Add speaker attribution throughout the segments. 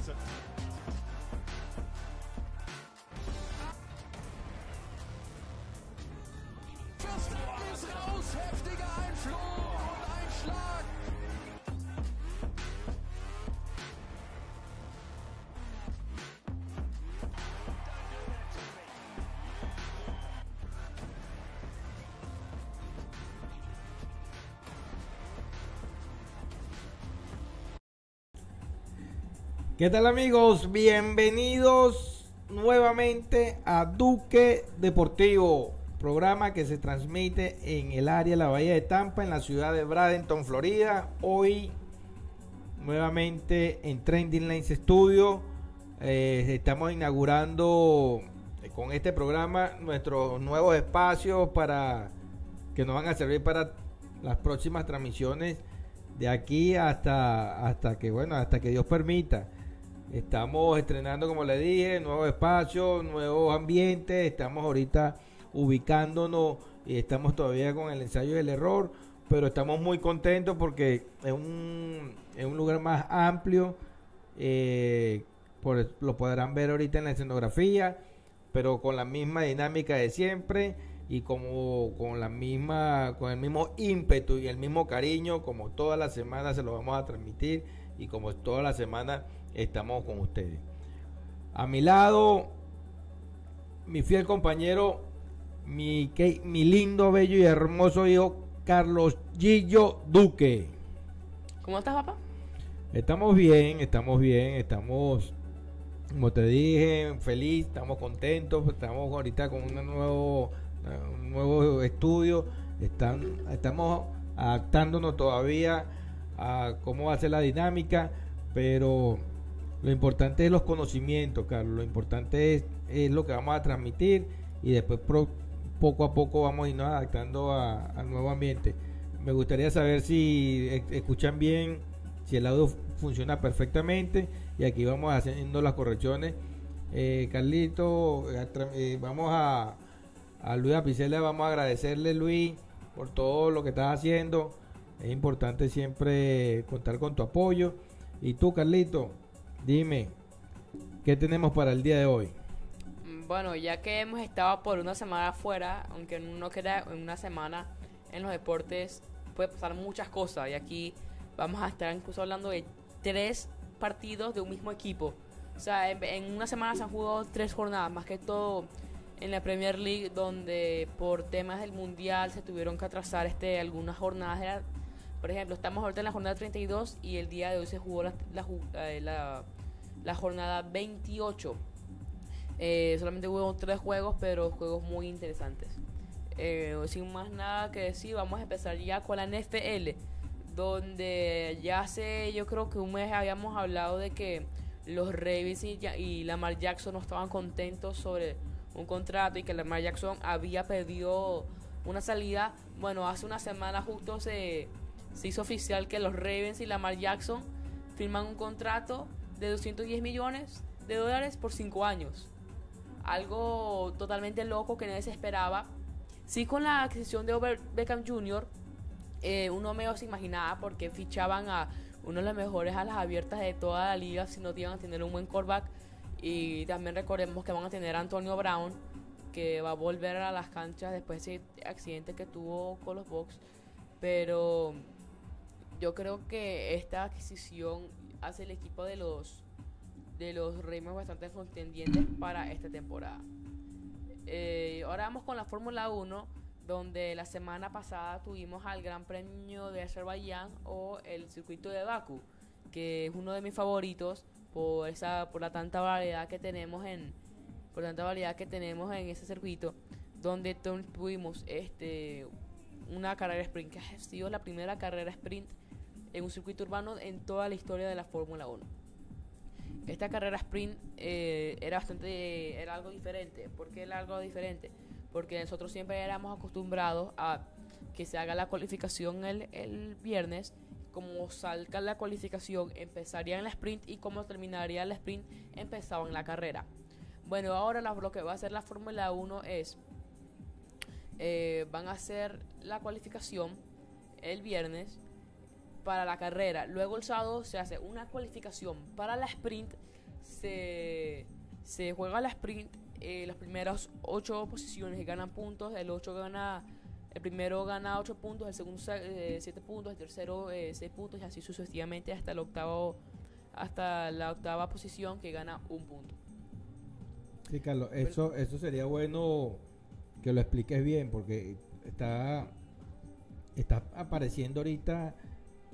Speaker 1: Johnson.
Speaker 2: ¿Qué tal amigos? Bienvenidos nuevamente a Duque Deportivo, programa que se transmite en el área de la Bahía de Tampa, en la ciudad de Bradenton, Florida. Hoy nuevamente en Trending Lines Studio. Eh, estamos inaugurando eh, con este programa nuestros nuevos espacios para que nos van a servir para las próximas transmisiones de aquí hasta hasta que bueno hasta que Dios permita estamos estrenando como le dije nuevos espacios nuevos ambientes. Estamos ahorita ubicándonos y estamos todavía con el ensayo del error pero estamos muy contentos porque es un, es un lugar más amplio. Eh, por- lo podrán ver ahorita en la escenografía pero con la misma dinámica de siempre y como con la misma con el mismo ímpetu y el mismo cariño como todas las semanas se lo vamos a transmitir y como toda la semana estamos con ustedes. A mi lado mi fiel compañero mi, que- mi lindo bello y hermoso hijo Carlos Gillo Duque.
Speaker 3: ¿Cómo estás, papá?
Speaker 2: Estamos bien, estamos bien, estamos, como te dije, feliz, estamos contentos, estamos ahorita con un nuevo, un nuevo estudio, están, estamos adaptándonos todavía a cómo va a ser la dinámica, pero lo importante es los conocimientos, Carlos, lo importante es, lo que vamos a transmitir y después poco a poco vamos a irnos adaptando a- al nuevo ambiente. Me gustaría saber si e- escuchan bien, si el audio funciona perfectamente y aquí vamos haciendo las correcciones. Eh, Carlito, eh, vamos a, a Luis Apicela, vamos a agradecerle Luis por todo lo que estás haciendo. Es importante siempre contar con tu apoyo. Y tú, Carlito, dime, ¿qué tenemos para el día de hoy?
Speaker 3: Mm, Bueno, ya que hemos estado por una semana afuera, aunque no queda una semana en los deportes, puede pasar muchas cosas. Y aquí vamos a estar incluso hablando de tres partidos de un mismo equipo. O sea, en, en una semana se han jugado tres jornadas, más que todo en la Premier League, donde por temas del Mundial se tuvieron que atrasar este, algunas jornadas. de la- por ejemplo, estamos ahorita en la jornada 32 y el día de hoy se jugó la, la eh, jornada 28. Eh, solamente hubo tres juegos, pero juegos muy interesantes. Eh, sin más nada que decir, vamos a empezar ya con la NFL, donde ya hace, yo creo que un mes habíamos hablado de que los Ravens y, y Lamar Jackson no estaban contentos sobre un contrato y que Lamar Jackson había pedido una salida. Bueno, hace una semana justo se, se hizo oficial que los Ravens y Lamar Jackson firman un contrato de 210 millones de dólares por 5 años. Algo totalmente loco que nadie se esperaba. Sí, con la adquisición de Over Beckham Jr., eh, uno medio se imaginaba porque fichaban a uno de los mejores a las abiertas de toda la liga si no iban a tener un buen callback. Y también recordemos que van a tener a Antonio Brown, que va a volver a las canchas después de ese accidente que tuvo con los Bucks. Pero yo creo que esta adquisición hace el equipo de los de los Ravens bastante contendientes para esta temporada. Eh, ahora vamos con la Fórmula 1, donde la semana pasada tuvimos al Gran Premio de Azerbaiyán o el circuito de Baku, que es uno de mis favoritos por esa por la tanta variedad que tenemos en por tanta variedad que tenemos en ese circuito, donde tu- tuvimos este una carrera sprint que ha sido la primera carrera sprint en un circuito urbano en toda la historia de la Fórmula 1 esta carrera sprint eh, era bastante era algo diferente. ¿por qué era algo diferente? porque nosotros siempre éramos acostumbrados a que se haga la cualificación el, el viernes. Como salga la cualificación empezaría en la sprint y como terminaría el sprint empezaba en la carrera. Bueno ahora la- lo que va a hacer la Fórmula 1 es eh, van a hacer la cualificación el viernes para la carrera. Luego el sábado se hace una cualificación para la sprint. Se, se juega la sprint. eh, las primeras ocho posiciones ganan puntos. El 8 gana. El primero gana 8 puntos, el segundo 7 puntos, el tercero 6 puntos y así sucesivamente hasta el octavo hasta la octava posición que gana un punto.
Speaker 2: Sí, Carlos, eso, eso sería bueno que lo expliques bien porque está, está apareciendo ahorita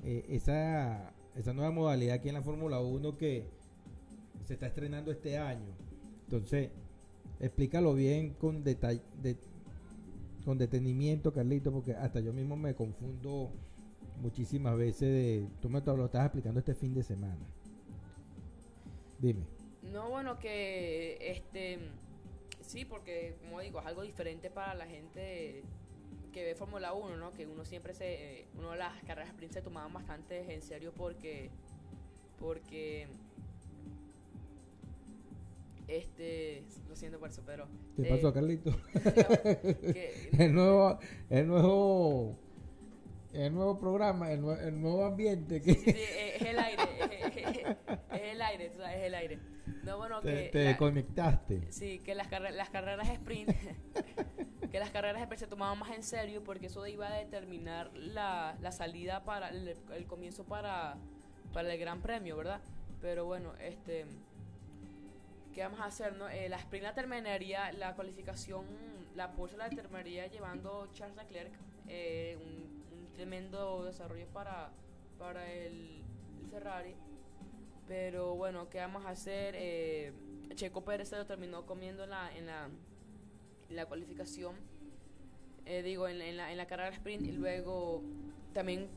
Speaker 2: eh, esa, esa nueva modalidad aquí en la Fórmula 1 que se está estrenando este año. Entonces, explícalo bien con detalle, de- con detenimiento, Carlito, porque hasta yo mismo me confundo muchísimas veces de... Tú me lo estás explicando este fin de semana. Dime.
Speaker 3: No, bueno, que este sí, porque como digo, es algo diferente para la gente que ve Fórmula 1, ¿no? Que uno siempre se eh, uno de las carreras sprint se tomaban bastante en serio porque porque este lo siento por eso, pero
Speaker 2: ¿Qué
Speaker 3: eh,
Speaker 2: pasó, Carlito?
Speaker 3: que-
Speaker 2: el nuevo, el nuevo, el nuevo programa, el, nue- el nuevo ambiente que
Speaker 3: Sí, sí, sí, es el aire, es, es- es el aire, tú sabes, es el aire. No, bueno,
Speaker 2: te,
Speaker 3: que
Speaker 2: te
Speaker 3: la-
Speaker 2: conectaste.
Speaker 3: Sí, que las, las carreras sprint, que las carreras sprint se tomaban más en serio porque eso iba a determinar la, la salida para el, el comienzo para, para el Gran Premio, ¿verdad? Pero bueno, este, ¿qué vamos a hacer? No? Eh, la sprint la terminaría, la cualificación, la Porsche la terminaría llevando Charles Leclerc, eh, un, un tremendo desarrollo para, para el, el Ferrari. Pero bueno, ¿qué vamos a hacer? Eh, Checo Pérez se lo terminó comiendo en la, en la, la cualificación. Eh, digo, en, la- en la, carrera sprint. Y luego también,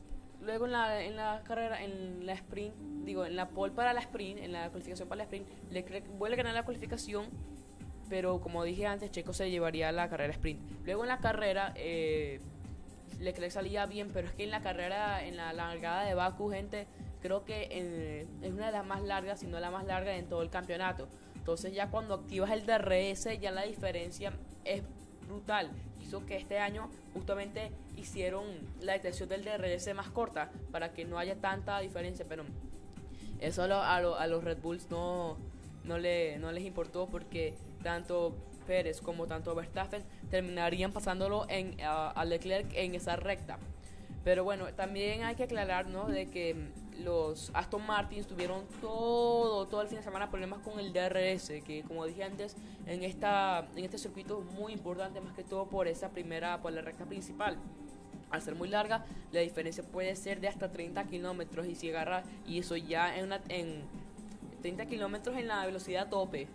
Speaker 3: luego en la, en la carrera, en la sprint, digo, en la pole para la sprint, en la cualificación para la sprint, Leclerc vuelve a ganar la cualificación. Pero como dije antes, Checo se llevaría la carrera sprint. Luego en la carrera, eh, Leclerc salía bien, pero es que en la carrera, en la largada de Baku, gente, creo que eh, es una de las más largas, si no la más larga en todo el campeonato. Entonces ya cuando activas el DRS, ya la diferencia es brutal. Hizo que este año justamente hicieron la detección del DRS más corta para que no haya tanta diferencia, pero eso a, lo- a lo- a los Red Bulls no, no, le, no les importó porque tanto Pérez como tanto Verstappen terminarían pasándolo en, a, a Leclerc en esa recta. Pero bueno, también hay que aclarar, ¿no? De que los Aston Martin tuvieron todo, todo el fin de semana problemas con el DRS, que como dije antes, en esta, en este circuito es muy importante, más que todo por esa primera, por la recta principal. Al ser muy larga, la diferencia puede ser de hasta 30 kilómetros y si agarra, y eso ya en, una, en 30 kilómetros en la velocidad tope.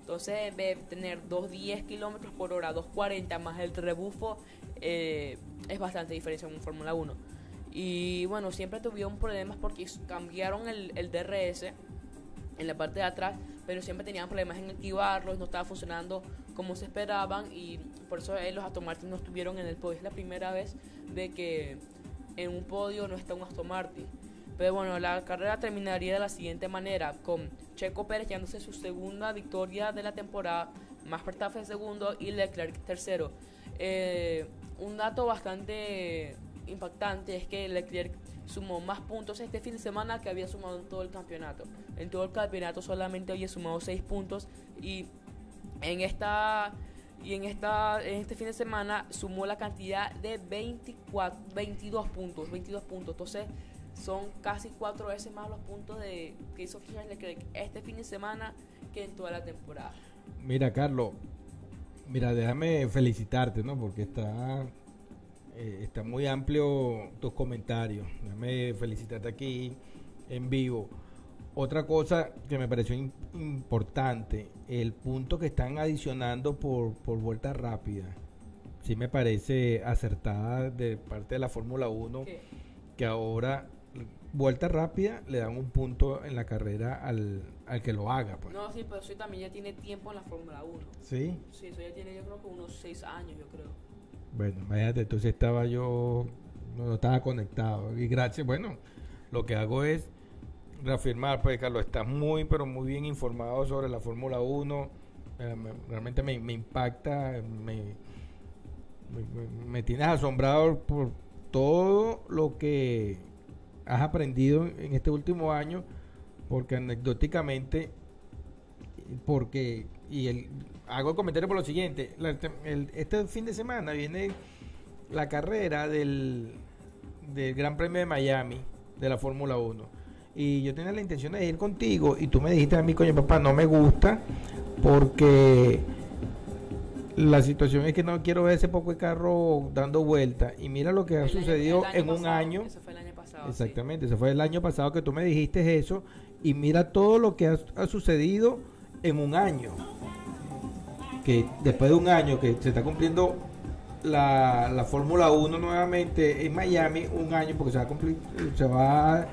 Speaker 3: Entonces, de tener 210 kilómetros por hora, 240 más el rebufo, eh, es bastante diferencia en Fórmula 1. Y bueno, siempre tuvieron problemas porque cambiaron el, el DRS en la parte de atrás, pero siempre tenían problemas en activarlos, no estaba funcionando como se esperaban y por eso los Aston Martin no estuvieron en el podio. Es la primera vez de que en un podio no está un Aston Martin. Pero bueno, la carrera terminaría de la siguiente manera, con Checo Pérez llevándose su segunda victoria de la temporada, Max Verstappen segundo y Leclerc tercero. Eh, un dato bastante impactante es que Leclerc sumó más puntos este fin de semana que había sumado en todo el campeonato. En todo el campeonato solamente había sumado 6 puntos y en esta y en esta en este fin de semana sumó la cantidad de 24 22 puntos, 22 puntos. Entonces, son casi cuatro veces más los puntos de que hizo Charles Leclerc este fin de semana que en toda la temporada.
Speaker 2: Mira, Carlos, mira, déjame felicitarte, ¿no? Porque está, eh, está muy amplio tus comentarios. Déjame felicitarte aquí en vivo. Otra cosa que me pareció im- importante, el punto que están adicionando por, por vuelta rápida. Sí me parece acertada de parte de la Fórmula 1
Speaker 3: ¿Qué?
Speaker 2: que ahora vuelta rápida le dan un punto en la carrera al, al que lo haga. Pues.
Speaker 3: No, sí, pero eso también ya tiene tiempo en la Fórmula 1.
Speaker 2: ¿Sí?
Speaker 3: Sí, eso ya tiene yo creo que unos 6 años, yo creo.
Speaker 2: Bueno, imagínate, entonces estaba yo, no estaba conectado. Y gracias, bueno, lo que hago es reafirmar, pues Carlos, estás muy, pero muy bien informado sobre la Fórmula 1. Eh, me- realmente me, me impacta, me, me- me tienes asombrado por todo lo que has aprendido en este último año, porque anecdóticamente, porque, y el, hago el comentario por lo siguiente, la- el- este fin de semana viene la carrera del, del Gran Premio de Miami de la Fórmula 1. Y yo tenía la intención de ir contigo y tú me dijiste a mí, coño papá, no me gusta porque la situación es que no quiero ver ese poco de carro dando vueltas. Y mira lo que ha
Speaker 3: El
Speaker 2: sucedido
Speaker 3: año
Speaker 2: en un año.
Speaker 3: Eso fue el año pasado. sí.
Speaker 2: Exactamente, eso fue el año pasado que tú me dijiste eso y mira todo lo que ha, ha sucedido en un año. Que después de un año que se está cumpliendo la, la Fórmula 1 nuevamente en Miami, un año porque se va a cumplir, se va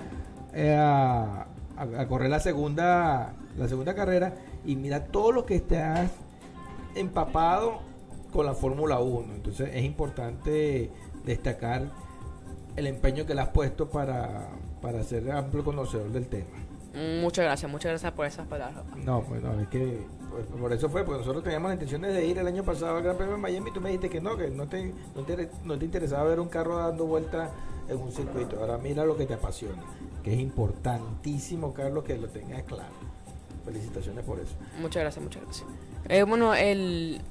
Speaker 2: eh, a, a- correr la segunda, la segunda carrera y mira todo lo que estás empapado con la Fórmula 1. Entonces es importante destacar el empeño que le has puesto para, para ser amplio conocedor del tema.
Speaker 3: Muchas gracias, muchas gracias por esas palabras.
Speaker 2: No, pues no, es que pues, por eso fue, porque nosotros teníamos la intención de ir el año pasado al Gran Premio de Miami y tú me dijiste que no, que no te, no te, no te interesaba ver un carro dando vueltas en un circuito. Ahora mira lo que te apasiona, que es importantísimo, Carlos, que lo tengas claro. Felicitaciones por eso.
Speaker 3: Muchas gracias, muchas gracias. Eh, bueno, el,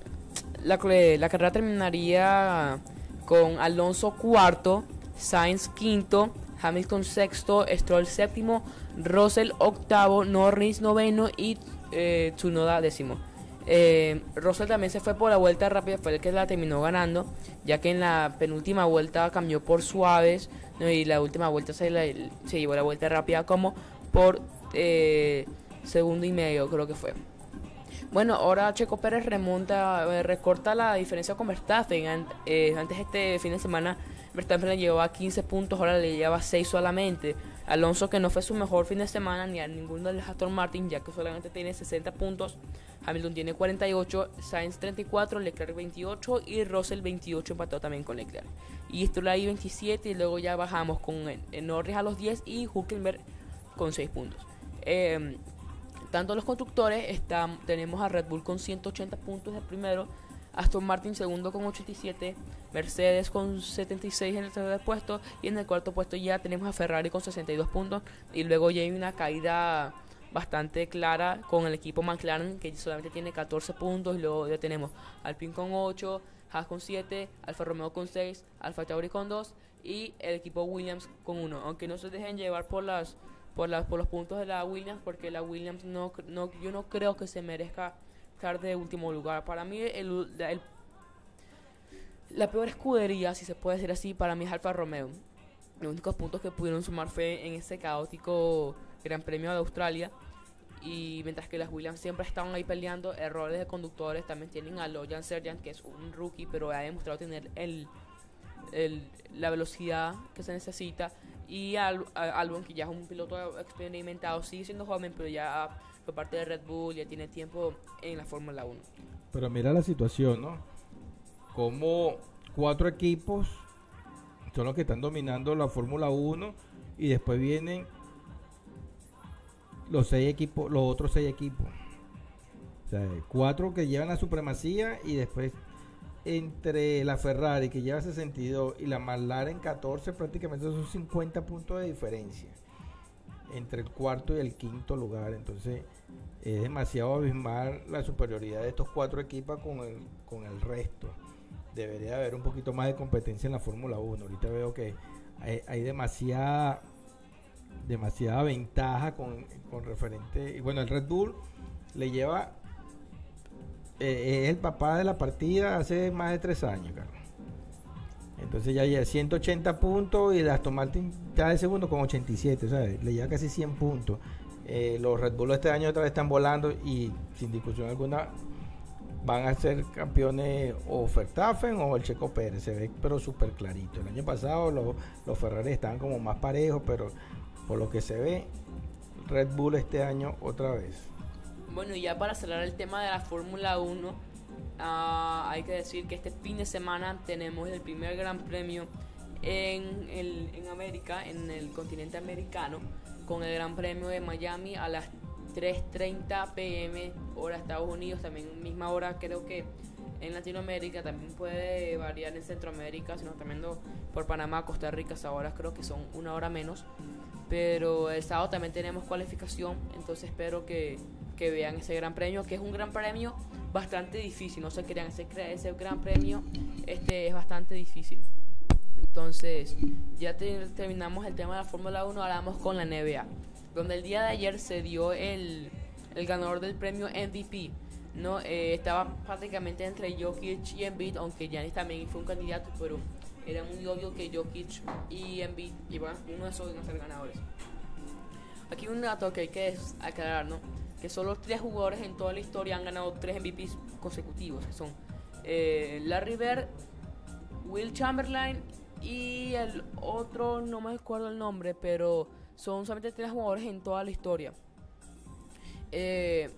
Speaker 3: la, la carrera terminaría con Alonso cuarto, Sainz quinto, Hamilton sexto, Stroll séptimo, Russell octavo, Norris noveno y eh, Tsunoda décimo. Eh, Russell también se fue por la vuelta rápida, fue el que la terminó ganando, ya que en la penúltima vuelta cambió por suaves ¿no? y la última vuelta se, la- se llevó la vuelta rápida como por eh, segundo y medio, creo que fue. Bueno, ahora Checo Pérez remonta, eh, recorta la diferencia con Verstappen. Eh, antes este fin de semana Verstappen le llevaba 15 puntos, ahora le lleva 6 solamente. Alonso que no fue su mejor fin de semana ni a ninguno de los Aston Martin, ya que solamente tiene 60 puntos. Hamilton tiene 48, Sainz 34, Leclerc 28 y Russell 28 empatado también con Leclerc. Y Stroll ahí 27 y luego ya bajamos con eh, Norris a los 10 y Hulkenberg con 6 puntos. Eh, tanto los constructores están, tenemos a Red Bull con 180 puntos de primero, Aston Martin segundo con 87, Mercedes con 76 en el tercer puesto y en el cuarto puesto ya tenemos a Ferrari con 62 puntos y luego ya hay una caída bastante clara con el equipo McLaren que solamente tiene 14 puntos y luego ya tenemos Alpine con 8, Haas con 7, Alfa Romeo con 6, Alfa Tauri con 2 y el equipo Williams con 1, aunque no se dejen llevar por las por, las por los puntos de la Williams porque la Williams no, no yo no creo que se merezca de último lugar. Para mí el, el- la peor escudería si se puede decir así para mí es Alfa Romeo. Los únicos puntos que pudieron sumar fue en ese caótico Gran Premio de Australia. Y mientras que las Williams siempre estaban ahí peleando errores de conductores también tienen a Logan Sergeant que es un rookie pero ha demostrado tener el, el- la velocidad que se necesita. Y Albon que ya es un piloto experimentado sigue siendo joven pero ya fue parte de Red Bull ya tiene tiempo en la Fórmula 1
Speaker 2: Pero mira la situación, ¿no? Como cuatro equipos son los que están dominando la Fórmula 1 y después vienen los seis equipos, los otros seis equipos. O sea, cuatro que llevan la supremacía y después entre la Ferrari que lleva 62 y la McLaren 14 prácticamente son 50 puntos de diferencia entre el cuarto y el quinto lugar. Entonces es demasiado abismal la superioridad de estos cuatro equipos con el, con el resto. Debería haber un poquito más de competencia en la Fórmula 1. Ahorita veo que hay, demasiada demasiada ventaja con, con referente. Y bueno, el Red Bull le lleva. eh, es el papá de la partida hace más de tres años, Carlos. Entonces ya lleva 180 puntos y el Aston Martin está de segundo con 87, ¿sabes? Le lleva casi 100 puntos. Eh, los Red Bull este año otra vez están volando y sin discusión alguna van a ser campeones o Verstappen o el Checo Pérez. Se ve pero súper clarito. El año pasado los, los Ferrari estaban como más parejos, pero por lo que se ve, Red Bull este año otra vez.
Speaker 3: Bueno, y ya para cerrar el tema de la Fórmula 1, ah, hay que decir que este fin de semana tenemos el primer gran premio en, el, en América, en el continente americano, con el Gran Premio de Miami a las 3.30 pm, hora Estados Unidos, también misma hora creo que en Latinoamérica, también puede variar en Centroamérica, sino también por Panamá, Costa Rica, hasta ahora creo que son una hora menos. Pero el sábado también tenemos cualificación, entonces espero que, que vean ese gran premio, que es un gran premio bastante difícil, no se crean, ese, ese gran premio este es bastante difícil. Entonces, ya te- terminamos el tema de la Fórmula 1, ahora vamos con la NBA, donde el día de ayer se dio el, el ganador del premio MVP. No, Eh, estaba prácticamente entre Jokic y Embiid, aunque Giannis también fue un candidato, pero era muy obvio que Jokic y Embiid iban uno de esos iban a ser ganadores. Aquí un dato que hay que aclarar, ¿no? Que solo tres jugadores en toda la historia han ganado tres MVPs consecutivos, que son eh, Larry Bird, Will Chamberlain y el otro, no me acuerdo el nombre, pero son solamente tres jugadores en toda la historia. Eh,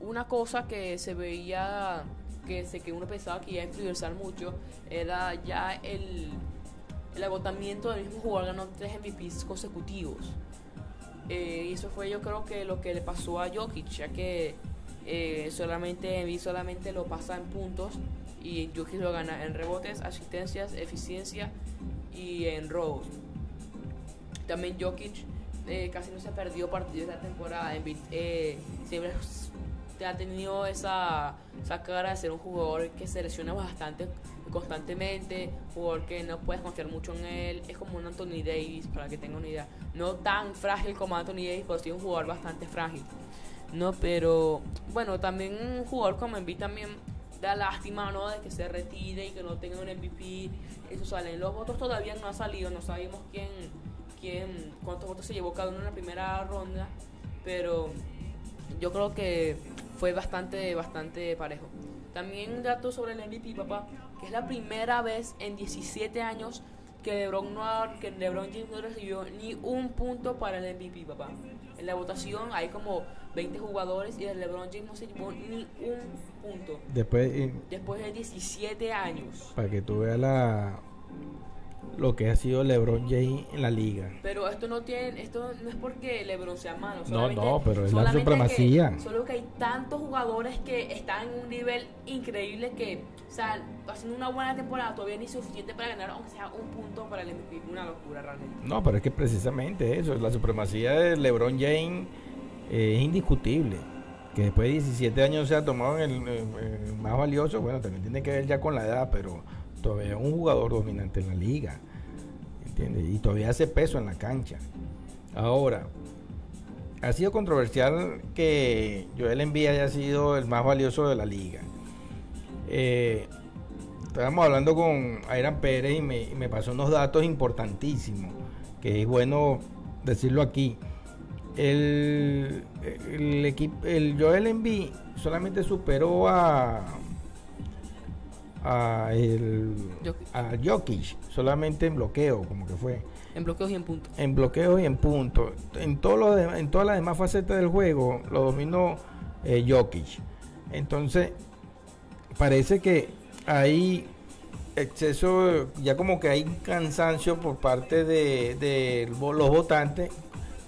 Speaker 3: una cosa que se veía, que, se, que uno pensaba que iba a influenciar mucho, era ya el, el agotamiento del mismo jugador ganó tres MVPs consecutivos. Eh, eso fue yo creo que lo que le pasó a Jokic, ya que eh, solamente Embiid solamente lo pasa en puntos y Jokic lo gana en rebotes, asistencias, eficiencia y en robos. También Jokic eh, casi no se ha perdido partidos de la temporada. Eh, siempre ha tenido esa, esa cara de ser un jugador que se lesiona bastante constantemente, jugador que no puedes confiar mucho en él, es como un Anthony Davis, para que tenga una idea, no tan frágil como Anthony Davis, pero sí un jugador bastante frágil. No, pero bueno, también un jugador como Embiid también da lástima, ¿no? De que se retire y que no tenga un MVP. Eso salen. Los votos todavía no han salido, no sabemos quién, quién, cuántos votos se llevó cada uno en la primera ronda, pero yo creo que fue bastante, bastante parejo. También un dato sobre el MVP, papá, que es la primera vez en 17 años que LeBron, no ha- que LeBron James no recibió ni un punto para el MVP, papá. En la votación hay como 20 jugadores y el LeBron James no se llevó ni un punto.
Speaker 2: Después, eh,
Speaker 3: Después de 17 años.
Speaker 2: para que tú veas la, lo que ha sido LeBron James en la liga.
Speaker 3: Pero esto no tiene, esto no es porque LeBron sea malo.
Speaker 2: No, no, pero es la supremacía.
Speaker 3: Que, solo que hay tantos jugadores que están en un nivel increíble que, o sea, haciendo una buena temporada todavía ni suficiente para ganar, aunque sea un punto para el MVP. Una locura realmente.
Speaker 2: No, pero es que precisamente eso, la supremacía de LeBron James eh, es indiscutible. Que después de 17 años se ha tomado el, el- el más valioso, bueno, también tiene que ver ya con la edad, pero todavía es un jugador dominante en la liga. ¿Entiendes? Y todavía hace peso en la cancha. Ahora, ha sido controversial que Joel Embiid haya sido el más valioso de la liga. Eh, estábamos hablando con Airan Pérez y me, me pasó unos datos importantísimos, que es bueno decirlo aquí. El, el equipo, el Joel Embiid solamente superó a a, el,
Speaker 3: Jokic.
Speaker 2: a Jokic, solamente en bloqueo, como que fue
Speaker 3: En bloqueos y en puntos.
Speaker 2: en bloqueo y en punto. En, todo lo de- en todas las demás facetas del juego lo dominó eh, Jokic. Entonces, parece que hay exceso, ya como que hay cansancio por parte de, de los votantes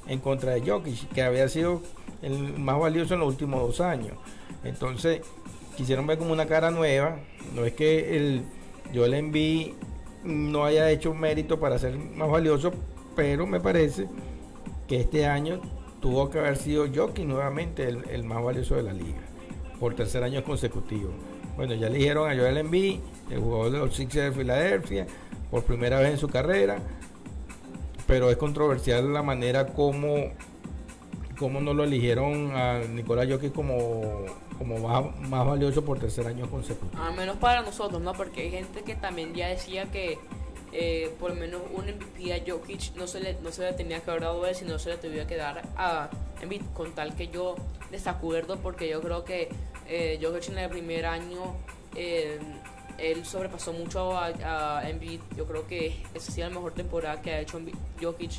Speaker 2: en contra de Jokic, que había sido el más valioso en los últimos dos años. Entonces, quisieron ver como una cara nueva. No es que el Joel Embiid no haya hecho mérito para ser más valioso, pero me parece que este año tuvo que haber sido Jokic nuevamente el, el más valioso de la liga, por tercer año consecutivo. Bueno, ya eligieron a Joel Embiid, el jugador de los Sixers de Filadelfia, por primera vez en su carrera, pero es controversial la manera como, como no lo eligieron a Nicolás Jokic como, como más, más valioso por tercer año consecutivo.
Speaker 3: Al menos para nosotros, ¿no? Porque hay gente que también ya decía que eh, por lo menos un MVP a Jokic no se, le, no se le tenía que haber dado él, sino se le tuviera que dar a Embiid, con tal que yo desacuerdo, porque yo creo que eh, Jokic en el primer año eh, él sobrepasó mucho a, a Embiid. Yo creo que esa ha la mejor temporada que ha hecho Embiid- Jokic.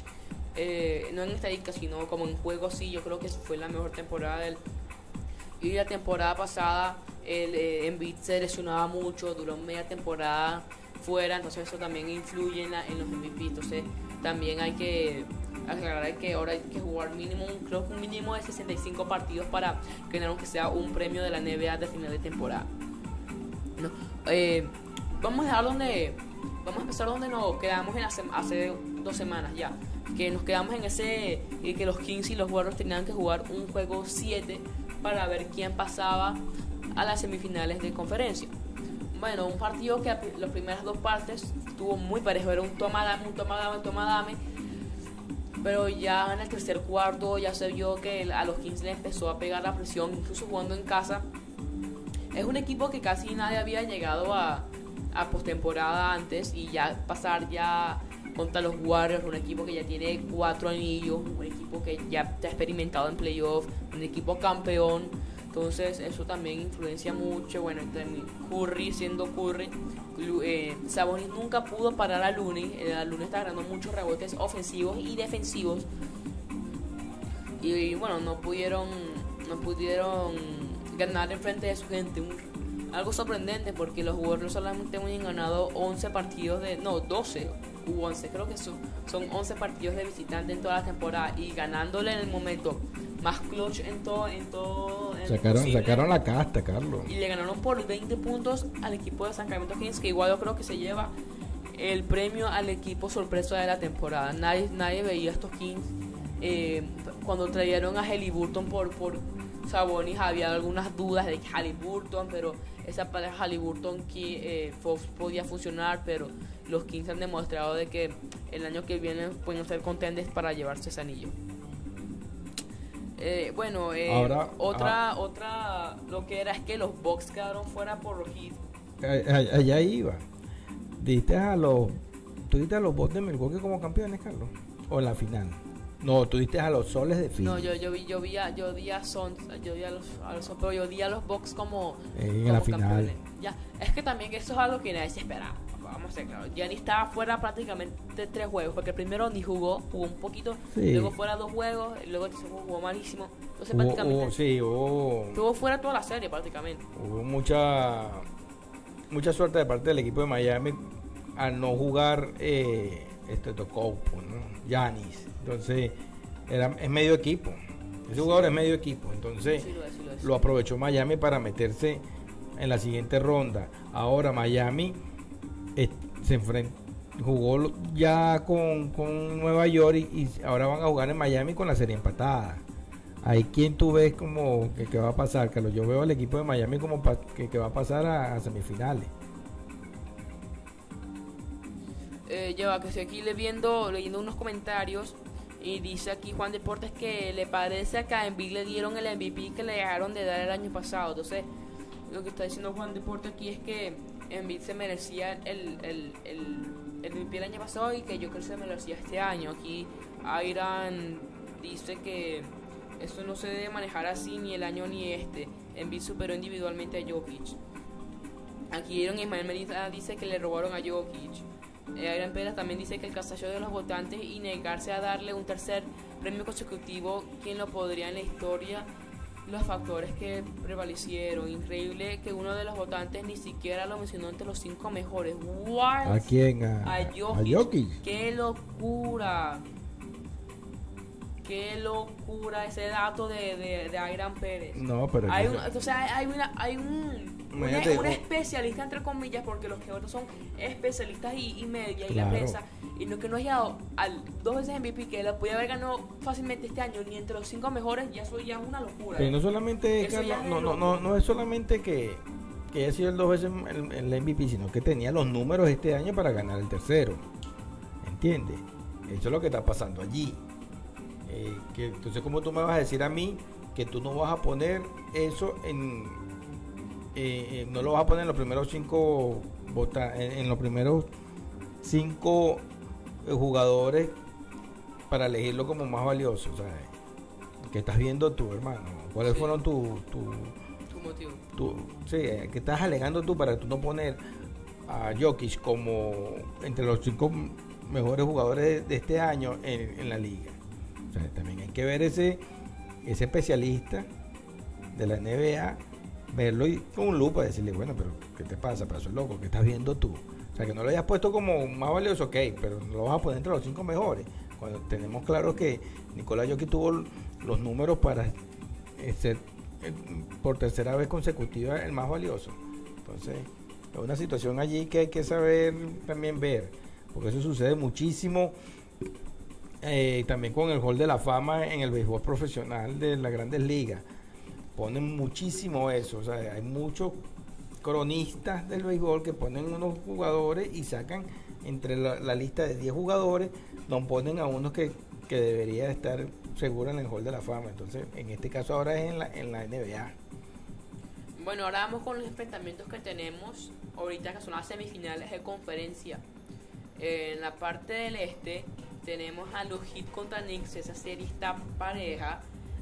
Speaker 3: Eh, no en estadística, sino como en juego, sí, yo creo que fue la mejor temporada de él. Y la temporada pasada el eh, Embiid se lesionaba mucho, duró media temporada fuera, entonces eso también influye en, la- en los MVP. Entonces también hay que aclarar que ahora hay que jugar mínimo, creo que un mínimo de 65 partidos para ganar aunque sea un premio de la NBA de final de temporada. No, eh, vamos a dejar donde. Vamos a empezar donde nos quedamos en sema- hace dos semanas ya. Que nos quedamos en ese. Y que los Kings y los Warriors tenían que jugar un juego 7 para ver quién pasaba a las semifinales de conferencia. Bueno, un partido que las primeras dos partes estuvo muy parejo. Era un toma dame, un toma dame, un toma dame. Pero ya en el tercer cuarto ya se vio que a los 15 le empezó a pegar la presión, incluso jugando en casa. Es un equipo que casi nadie había llegado a, a postemporada antes y ya pasar ya contra los Warriors, un equipo que ya tiene cuatro anillos, un equipo que ya está experimentado en playoff, un equipo campeón. Entonces eso también influencia mucho. Bueno, Curry siendo Curry. Eh, Sabonis nunca pudo parar a Looney. Eh, Looney está ganando muchos rebotes ofensivos y defensivos. Y bueno, no pudieron, no pudieron ganar en frente de su gente. Algo sorprendente porque los Warriors solamente han ganado 11 partidos de... No, 12 u 11. Creo que son, son 11 partidos de visitante en toda la temporada. Y ganándole en el momento más clutch en todo... En todo en
Speaker 2: Sacaron,
Speaker 3: posible.
Speaker 2: sacaron la casta, Carlos.
Speaker 3: Y le ganaron por 20 puntos al equipo de Sacramento Kings, que igual yo creo que se lleva el premio al equipo sorpresa de la temporada. Nadie, nadie veía a estos Kings. eh, cuando trajeron a Halliburton por, por Sabonis, había algunas dudas de Halliburton, pero esa pareja Halliburton que eh, Fox podía funcionar, pero los Kings han demostrado de que el año que viene pueden ser contenders para llevarse ese anillo. Eh, bueno, eh,
Speaker 2: Ahora-
Speaker 3: otra, otra, lo que era es que los Bucks quedaron fuera por los Heat.
Speaker 2: Allá iba. ¿Diste a los. ¿Tú diste a los bots de Milwaukee como campeones, Carlos? ¿O en la final? No, tú diste a los soles de Philly.
Speaker 3: No, yo, yo vi, yo vi a, yo di a Suns, yo di a los, a los pero yo di a los Bucks como,
Speaker 2: en
Speaker 3: como
Speaker 2: la final.
Speaker 3: campeones. Ya, es que también eso es algo que nadie se esperaba. Vamos a ser claros. Gianni estaba fuera prácticamente tres juegos, porque el primero ni jugó, jugó un poquito,
Speaker 2: Sí.
Speaker 3: luego fuera dos juegos, y luego jugó malísimo. Entonces
Speaker 2: Hubo,
Speaker 3: prácticamente
Speaker 2: hubo- sí, hubo,
Speaker 3: estuvo fuera toda la serie prácticamente.
Speaker 2: hubo mucha mucha suerte de parte del equipo de Miami al no jugar eh, este Tocoupo, ¿no? Giannis. Entonces, era, es medio equipo. Ese jugador es medio equipo. Entonces,
Speaker 3: Sí lo es, sí lo es.
Speaker 2: lo aprovechó Miami para meterse en la siguiente ronda. Ahora Miami se enfrenta, jugó ya con, con Nueva York y, ahora van a jugar en Miami con la serie empatada. Ahí quién tú ves como que, que va a pasar, Carlos. Yo veo al equipo de Miami como que, que va a pasar a, semifinales.
Speaker 3: Eh, que estoy aquí le viendo, leyendo unos comentarios y dice aquí Juan Deportes que le parece a que le dieron el MVP que le dejaron de dar el año pasado. Entonces, lo que está diciendo Juan Deportes aquí es que Embiid se merecía el, el, el, el año pasado y que yo creo que se merecía este año. Aquí Iran dice que eso no se debe manejar así ni el año ni este. Embiid superó individualmente a Jokic. Aquí Aaron Ismael Medina dice que le robaron a Jokic. Eh, Iron Pérez también dice que el castigo de los votantes y negarse a darle un tercer premio consecutivo, ¿quién lo podría en la historia? Los factores que prevalecieron. Increíble que uno de los votantes ni siquiera lo mencionó entre los cinco mejores. What?
Speaker 2: ¿A quién? A,
Speaker 3: A
Speaker 2: a
Speaker 3: Jokic.
Speaker 2: Jokic.
Speaker 3: ¡Qué locura! ¡Qué locura ese dato de, de, de Iron Pérez!
Speaker 2: No, pero
Speaker 3: Hay un, o sea, hay una, hay un, un,
Speaker 2: Imagínate,
Speaker 3: un
Speaker 2: un-
Speaker 3: especialista entre comillas, porque los que otros son especialistas y, y media y la prensa, y no que no haya dado al dos veces MVP que lo podía haber ganado fácilmente este año, ni entre los cinco mejores, ya eso ya es una locura.
Speaker 2: Pero no solamente, Carlos,
Speaker 3: es
Speaker 2: no, no, no, no es solamente que, que haya sido el dos veces el, el MVP, sino que tenía los números este año para ganar el tercero. ¿Entiendes? Eso es lo que está pasando allí. Eh, que, entonces, ¿cómo tú me vas a decir a mí que tú no vas a poner eso en... eh, eh, no lo vas a poner en los primeros cinco vota- en, en los primeros cinco eh, jugadores para elegirlo como más valioso? O sea, ¿Qué estás viendo tú, hermano? ¿Cuáles
Speaker 3: Sí.
Speaker 2: fueron tus tu,
Speaker 3: Tu motivo.
Speaker 2: tu- sí, ¿qué estás alegando tú para tú no poner a Jokic como entre los cinco mejores jugadores de, de este año en, en la liga? O sea, también hay que ver ese, ese especialista de la NBA, verlo y con un lupa decirle, bueno, pero ¿qué te pasa, pedazo de loco? ¿Qué estás viendo tú? O sea, que no lo hayas puesto como más valioso, ok, pero no lo vas a poner entre los cinco mejores. Cuando tenemos claro que Nicolás Jokic tuvo los números para ser eh, por tercera vez consecutiva el más valioso. Entonces, Es una situación allí que hay que saber también ver, porque eso sucede muchísimo eh, también con el Hall de la Fama en el béisbol profesional de las grandes ligas. Ponen muchísimo eso, o sea, hay muchos cronistas del béisbol que ponen unos jugadores y sacan entre la, lista de 10 jugadores, nos ponen a unos que, que debería estar seguro en el Hall de la Fama. Entonces, en este caso ahora es en la, en la NBA.
Speaker 3: Bueno, ahora vamos con los enfrentamientos que tenemos ahorita, que son las semifinales de conferencia. En la parte del este tenemos a los Heat contra Knicks, esa serie está pareja.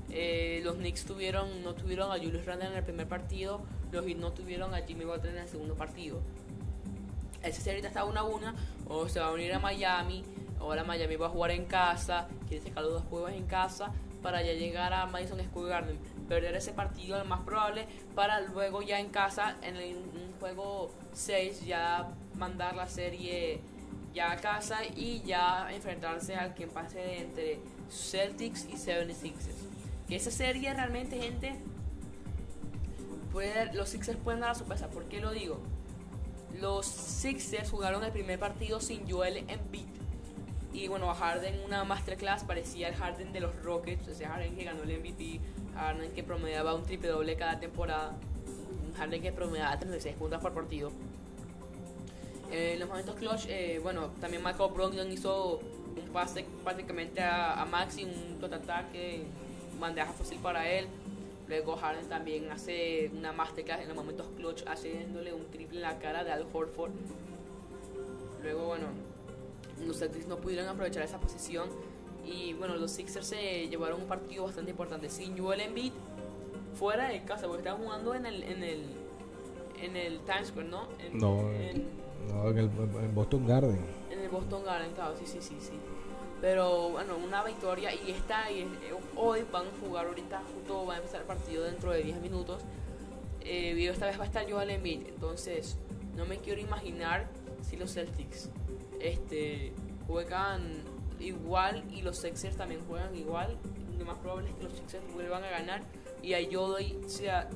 Speaker 3: Eh, los Knicks tuvieron, no tuvieron a Julius Randle en el primer partido, los Heat no tuvieron a Jimmy Butler en el segundo partido. Esa serie está 1 a 1, o se va a unir a Miami, ahora Miami va a jugar en casa, quiere sacar los dos juegos en casa para ya llegar a Madison Square Garden. Perder ese partido es lo más probable para luego ya en casa, en el, un juego 6, ya mandar la serie ya a casa y ya enfrentarse al que pase entre Celtics y 76ers. Que esa serie realmente, gente, puede, los Sixers pueden dar la sorpresa. ¿Por qué lo digo? Los Sixers jugaron el primer partido sin Joel Embiid. Y bueno, a Harden una masterclass parecía el Harden de los Rockets, ese Harden que ganó el MVP, Harden que promediaba un triple doble cada temporada, Harden que promediaba 36 puntos por partido. Eh, en los momentos clutch, eh, bueno, también Michael Brogdon hizo un pase prácticamente a, a Maxi, un total ataque, bandeja fácil para él. Luego Harden también hace una masterclass en los momentos clutch, haciéndole un triple en la cara de Al Horford. Luego, bueno, los Celtics no pudieron aprovechar esa posición. Y bueno, los Sixers se llevaron un partido bastante importante. Sin Joel Embiid fuera de casa, porque estaban jugando en el, en el, en el Times Square, ¿no? En,
Speaker 2: No,
Speaker 3: en-
Speaker 2: No, en el en Boston Garden.
Speaker 3: en el Boston Garden, claro, sí, sí, sí, sí. Pero bueno, una victoria y esta y, eh, hoy van a jugar ahorita, justo va a empezar el partido dentro de 10 minutos. Eh, esta vez va a estar Joel Embiid, entonces no me quiero imaginar si los Celtics este, juegan igual y los Sixers también juegan igual. Lo más probable es que los Sixers vuelvan a ganar y ahí yo doy, o sea,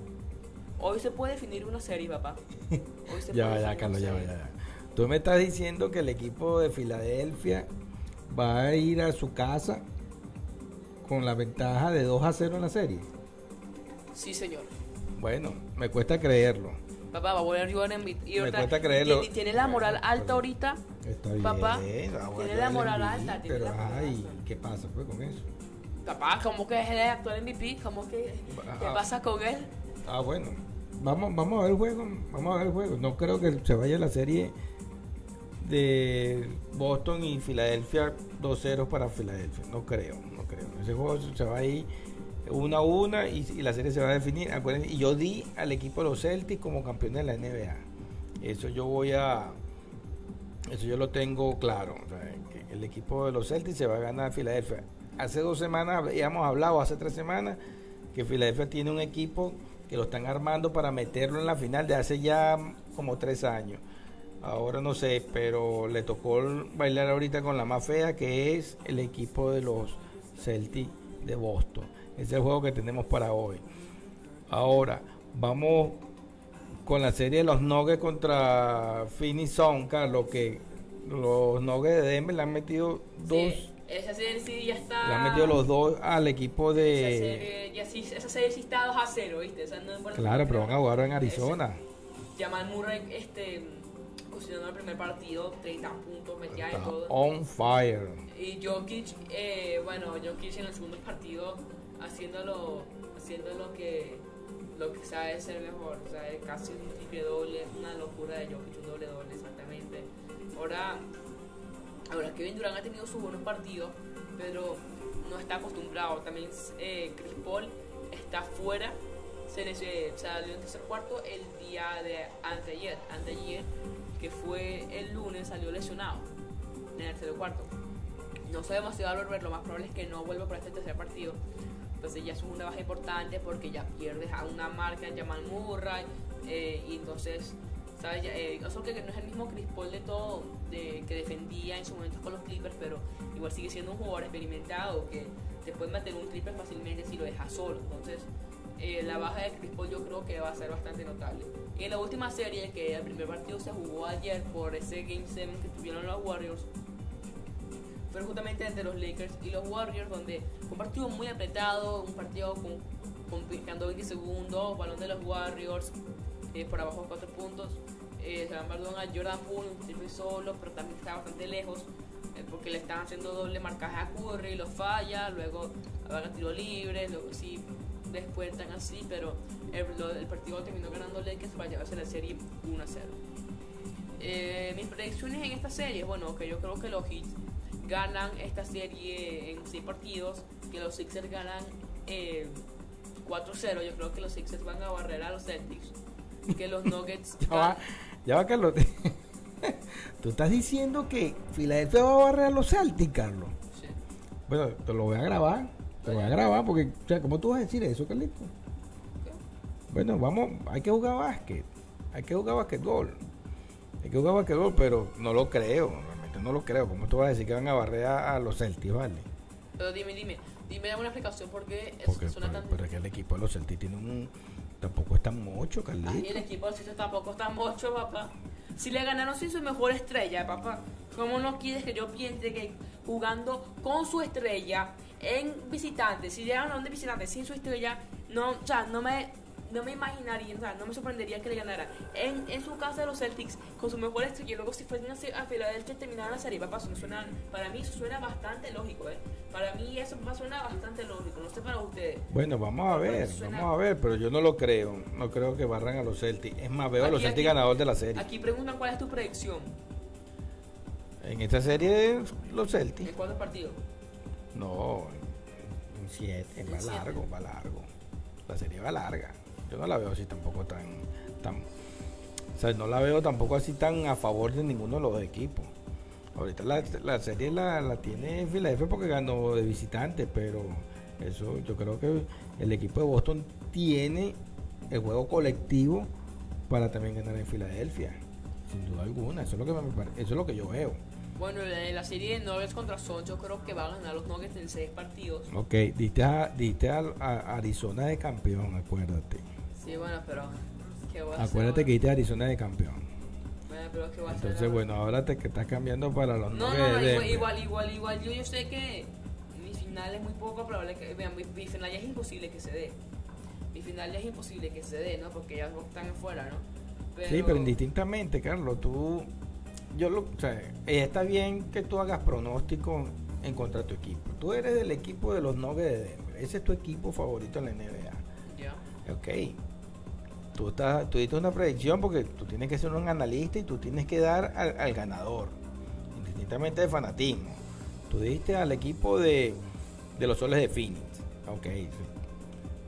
Speaker 3: hoy se puede definir una serie, papá. Hoy se
Speaker 2: Ya,
Speaker 3: puede
Speaker 2: ya, Carlos, ya,
Speaker 3: serie.
Speaker 2: ya. Tú me estás diciendo que el equipo de Filadelfia va a ir a su casa con la ventaja de 2 a 0 en la serie.
Speaker 3: Sí, señor.
Speaker 2: Bueno, me cuesta creerlo.
Speaker 3: Papá, va a volver Joel Embiid. Y
Speaker 2: Me cuesta creerlo.
Speaker 3: Tiene, la moral
Speaker 2: Bueno,
Speaker 3: alta
Speaker 2: pero-
Speaker 3: ahorita.
Speaker 2: Está bien.
Speaker 3: Papá, tiene la moral alta, tiene
Speaker 2: Pero,
Speaker 3: la
Speaker 2: ay. ¿qué pasa pues con eso?
Speaker 3: Papá, ¿cómo que es el actual MVP? ¿Cómo que qué
Speaker 2: Ah.
Speaker 3: pasa con él?
Speaker 2: Ah, bueno. Vamos, vamos a ver el juego. Vamos a ver el juego. No creo que se vaya la serie de Boston y Filadelfia 2-0 para Filadelfia. No creo, no creo. Ese juego se va a ir una a una y, la serie se va a definir. Acuérdense, y yo di al equipo de los Celtics como campeón de la NBA. Eso yo voy a. Eso yo lo tengo claro. el equipo de los Celtics se va a ganar a Filadelfia. Hace dos semanas habíamos hablado, hace tres semanas, que Filadelfia tiene un equipo que lo están armando para meterlo en la final de hace ya como tres años. Ahora no sé, pero le tocó bailar ahorita con la más fea, que es el equipo de los Celtics de Boston. Ese es el juego que tenemos para hoy. Ahora, vamos con la serie de los Nuggets contra Phoenix Suns, Carlos, que los Nuggets de Denver le han metido dos,
Speaker 3: Sí, esa serie sí ya está.
Speaker 2: le han metido los dos al equipo
Speaker 3: Esa
Speaker 2: de...
Speaker 3: serie, ya sí, esa serie sí está 2 a 0, ¿viste? O sea, no importa
Speaker 2: Claro, pero van a jugar en Arizona.
Speaker 3: Jamal Murray, este, cocinando el primer partido, 30 puntos, metía de todo.
Speaker 2: on fire.
Speaker 3: Y Jokic, eh, bueno, Jokic en el segundo partido haciéndolo, haciendo lo que, lo que sabe ser mejor, o sea, casi un triple doble, una locura de Jokic, un doble doble exactamente. Ahora, ahora Kevin Durant ha tenido sus buenos partidos, pero no está acostumbrado. También eh, Chris Paul está fuera, se les, eh, salió en tercer cuarto el día de anteayer, anteayer, que fue el lunes, salió lesionado en el tercer cuarto. No sabemos si va a volver, lo más probable es que no vuelva para este tercer partido. Entonces ya es una baja importante porque ya pierdes a una marca Jamal Murray eh, y entonces, ¿sabes? Eh, eso que no es el mismo Chris Paul de todo, de, que defendía en su momento con los Clippers, pero igual sigue siendo un jugador experimentado que te puede meter un triple fácilmente si lo dejas solo. Entonces, eh, la baja de Chris Paul yo creo que va a ser bastante notable. Y en la última serie, que el primer partido se jugó ayer por ese Game 7 que tuvieron los Warriors, fue justamente entre los Lakers y los Warriors, donde fue un partido muy apretado, un partido con, quedando 20 segundos, balón de los Warriors, eh, por abajo 4 puntos. Eh, se dan balón a Jordan Poole, un triple solo, pero también está bastante lejos, eh, porque le están haciendo doble marcaje a Curry, lo falla, luego van a tiro libre, luego sí descuentan así, pero el, partido terminó ganando Lakers para llevarse la serie 1 a 0. Eh, mis predicciones en esta serie, bueno, que yo creo que los Heat ganan esta serie en 6 partidos, que los Sixers ganan eh, 4-0, yo creo que los Sixers van a barrer a los Celtics, que los Nuggets
Speaker 2: Ya va, ya va, Carlos. Tú estás diciendo que Filadelfia va a barrer a los Celtics, Carlos.
Speaker 3: Sí.
Speaker 2: Bueno, te lo voy a grabar. Te voy a grabar porque, o sea, ¿cómo tú vas a decir eso, Carlito? Bueno, vamos, hay que jugar básquet. Hay que jugar basquetbol. Hay que jugar basquetbol, pero no lo creo. Realmente no lo creo. ¿Cómo tú vas a decir que van a barrer a, los Celtics, vale?
Speaker 3: Pero dime, dime, dime alguna explicación por qué eso
Speaker 2: Porque,
Speaker 3: suena
Speaker 2: pero,
Speaker 3: tan...
Speaker 2: pero es que el equipo de los Celtics tiene un. Tampoco es tan mucho,
Speaker 3: Ay, el
Speaker 2: Carlito.
Speaker 3: equipo de los Sixers tampoco está mucho, papá. Si le ganaron sin su mejor estrella, papá. ¿Cómo no quieres que yo piense que jugando con su estrella en visitante, si le ganaron de visitante sin su estrella, no, o sea, no me, no me imaginaría, o sea, no me sorprendería que le ganara. En, en su casa de los Celtics, con su mejor estrella, y luego si fuesen a a Filadelfia terminaran la serie, papá, eso suena, para mí eso suena bastante lógico, ¿eh? Para mí eso papá, suena bastante lógico, no sé para ustedes.
Speaker 2: Bueno, vamos a ver,
Speaker 3: Suena-
Speaker 2: vamos a ver, pero yo no lo creo. No creo que barran a los Celtics. Es más, veo a los Celtics ganador de la serie.
Speaker 3: Aquí preguntan cuál es tu predicción.
Speaker 2: En esta serie, los
Speaker 3: ¿En
Speaker 2: Celtics.
Speaker 3: cuántos partidos?
Speaker 2: No, en 7,
Speaker 3: En
Speaker 2: va
Speaker 3: siete.
Speaker 2: largo, va largo. La serie va larga. Yo no la veo así tampoco tan, tan. O sea, no la veo tampoco así tan a favor de ninguno de los equipos. Ahorita la, la serie la, la tiene Filadelfia porque ganó de visitante, pero eso yo creo que el equipo de Boston tiene el juego colectivo para también ganar en Filadelfia. Sin duda alguna, eso es lo que, me eso es lo que yo veo.
Speaker 3: Bueno, la, la serie de Nuggets contra Suns yo creo que va a ganar los Nuggets en seis partidos.
Speaker 2: Ok, diste a, diste a, a Arizona de campeón, acuérdate.
Speaker 3: Sí, bueno, pero... ¿qué voy a
Speaker 2: Acuérdate que diste a Arizona de campeón.
Speaker 3: Bueno, pero ¿qué voy a
Speaker 2: Entonces, bueno, ahora te que estás cambiando para los
Speaker 3: No,
Speaker 2: Nuggets
Speaker 3: no, no, igual, igual, igual, igual, Yo, yo sé que mi final es muy poco probable que... Vean, mi, mi final ya es imposible que se dé. Mi final ya es imposible que se dé, ¿no? Porque ya están fuera, ¿no?
Speaker 2: Sí, pero indistintamente, Carlos, tú, yo lo, o sea, eh, está bien que tú hagas pronóstico en contra de tu equipo. Tú eres del equipo de los Nuggets de Denver. Ese es tu equipo favorito en la NBA.
Speaker 3: Ya.
Speaker 2: Ok. Tú, estás, tú diste una predicción porque tú tienes que ser un analista y tú tienes que dar al, al ganador, indistintamente de fanatismo. Tú diste al equipo de, de los soles de Phoenix. Ok.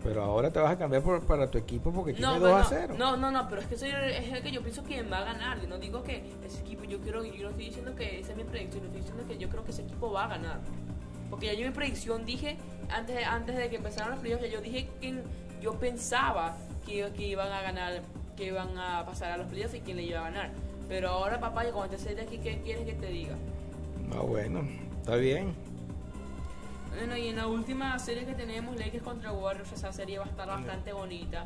Speaker 2: Pero ahora te vas a cambiar por- para tu equipo porque tiene
Speaker 3: No,
Speaker 2: 2 a
Speaker 3: pero
Speaker 2: 0.
Speaker 3: no, no, no, pero es que soy, es el que yo pienso que va a ganar. Yo no digo que ese equipo, yo quiero, yo no estoy diciendo que esa es mi predicción, yo estoy diciendo que yo creo que ese equipo va a ganar. Porque ya yo mi predicción dije, antes, de- antes de que empezaran los playoffs, ya yo dije que yo pensaba que, que iban a ganar, que iban a pasar a los playoffs y quién le iba a ganar. Pero ahora, papá, yo cuando te aquí, ¿qué quieres que te diga?
Speaker 2: No, bueno, está bien.
Speaker 3: Bueno, y en la última serie que tenemos, Lakers contra Warriors, esa serie va a estar bastante bonita.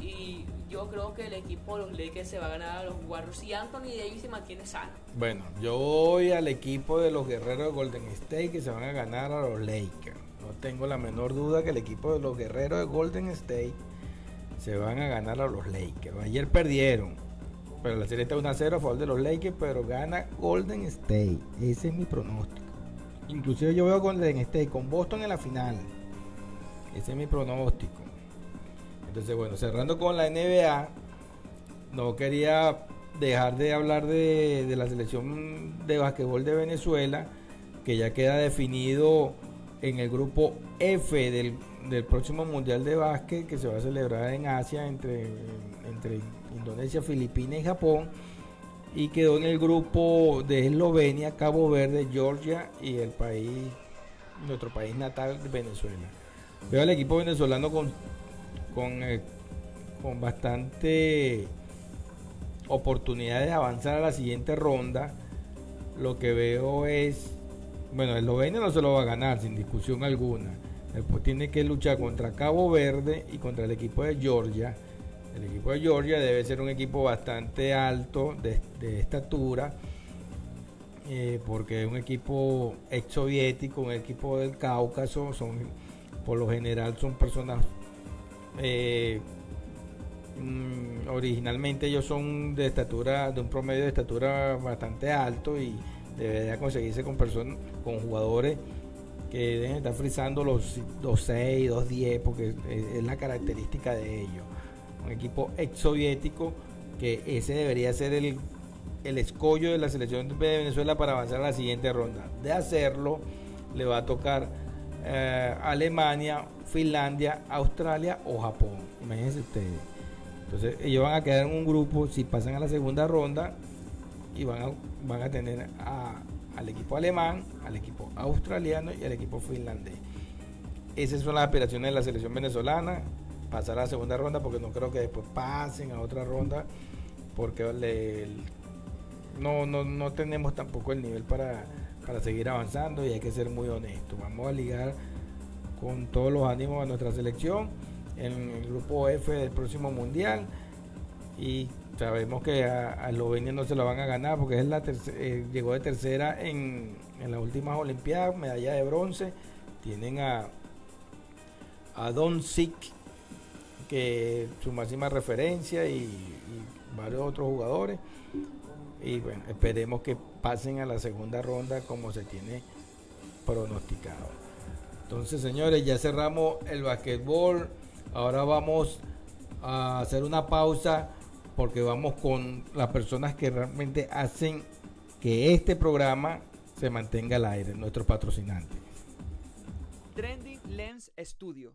Speaker 3: Y yo creo que el equipo de los Lakers se va a ganar a los Warriors si Anthony Davis se mantiene sano.
Speaker 2: Bueno, yo voy al equipo de los guerreros de Golden State que se van a ganar a los Lakers. No tengo la menor duda que el equipo de los guerreros de Golden State se van a ganar a los Lakers. Ayer perdieron, pero la serie está 1 a 0 a favor de los Lakers, pero gana Golden State. Ese es mi pronóstico. Inclusive yo veo Golden State con Boston en la final. Ese es mi pronóstico. Entonces, bueno, cerrando con la NBA, no quería dejar de hablar de, la selección de basquetbol de Venezuela, que ya queda definido en el grupo F del, del próximo Mundial de Básquet que se va a celebrar en Asia entre, entre Indonesia, Filipinas y Japón. Y quedó en el grupo de Eslovenia, Cabo Verde, Georgia y el país, nuestro país natal, Venezuela. Veo al equipo venezolano con, con, eh, con bastante oportunidades de avanzar a la siguiente ronda. Lo que veo es, bueno, Eslovenia no se lo va a ganar sin discusión alguna. Después tiene que luchar contra Cabo Verde y contra el equipo de Georgia. El equipo de Georgia debe ser un equipo bastante alto de, estatura, eh, porque es un equipo ex soviético, un equipo del Cáucaso, son por lo general son personas eh, mm, originalmente ellos son de estatura, de un promedio de estatura bastante alto y debería conseguirse con personas, con jugadores que deben estar frizando los 2.6, 2.10, porque es la característica de ellos. Un equipo ex soviético que ese debería ser el, el escollo de la selección de Venezuela para avanzar a la siguiente ronda. De hacerlo, le va a tocar eh, Alemania, Finlandia, Australia o Japón. Imagínense ustedes. Entonces ellos van a quedar en un grupo, si pasan a la segunda ronda, y van a, van a tener al equipo alemán, al equipo australiano y al equipo finlandés. Esas son las aspiraciones de la selección venezolana, pasar a la segunda ronda, porque no creo que después pasen a otra ronda, porque no, no, no tenemos tampoco el nivel para, para seguir avanzando y hay que ser muy honestos. Vamos a ligar con todos los ánimos a nuestra selección en el grupo F del próximo mundial y sabemos que a, a Eslovenia no se lo van a ganar porque es la eh, llegó de tercera en, en las últimas Olimpiadas, medalla de bronce. Tienen a, a Doncic, su máxima referencia y, y varios otros jugadores. Y bueno, esperemos que pasen a la segunda ronda como se tiene pronosticado. Entonces, señores, ya cerramos el basquetbol. Ahora vamos a hacer una pausa porque vamos con las personas que realmente hacen que este programa se mantenga al aire, nuestros patrocinantes.
Speaker 1: Trending Lens Studio,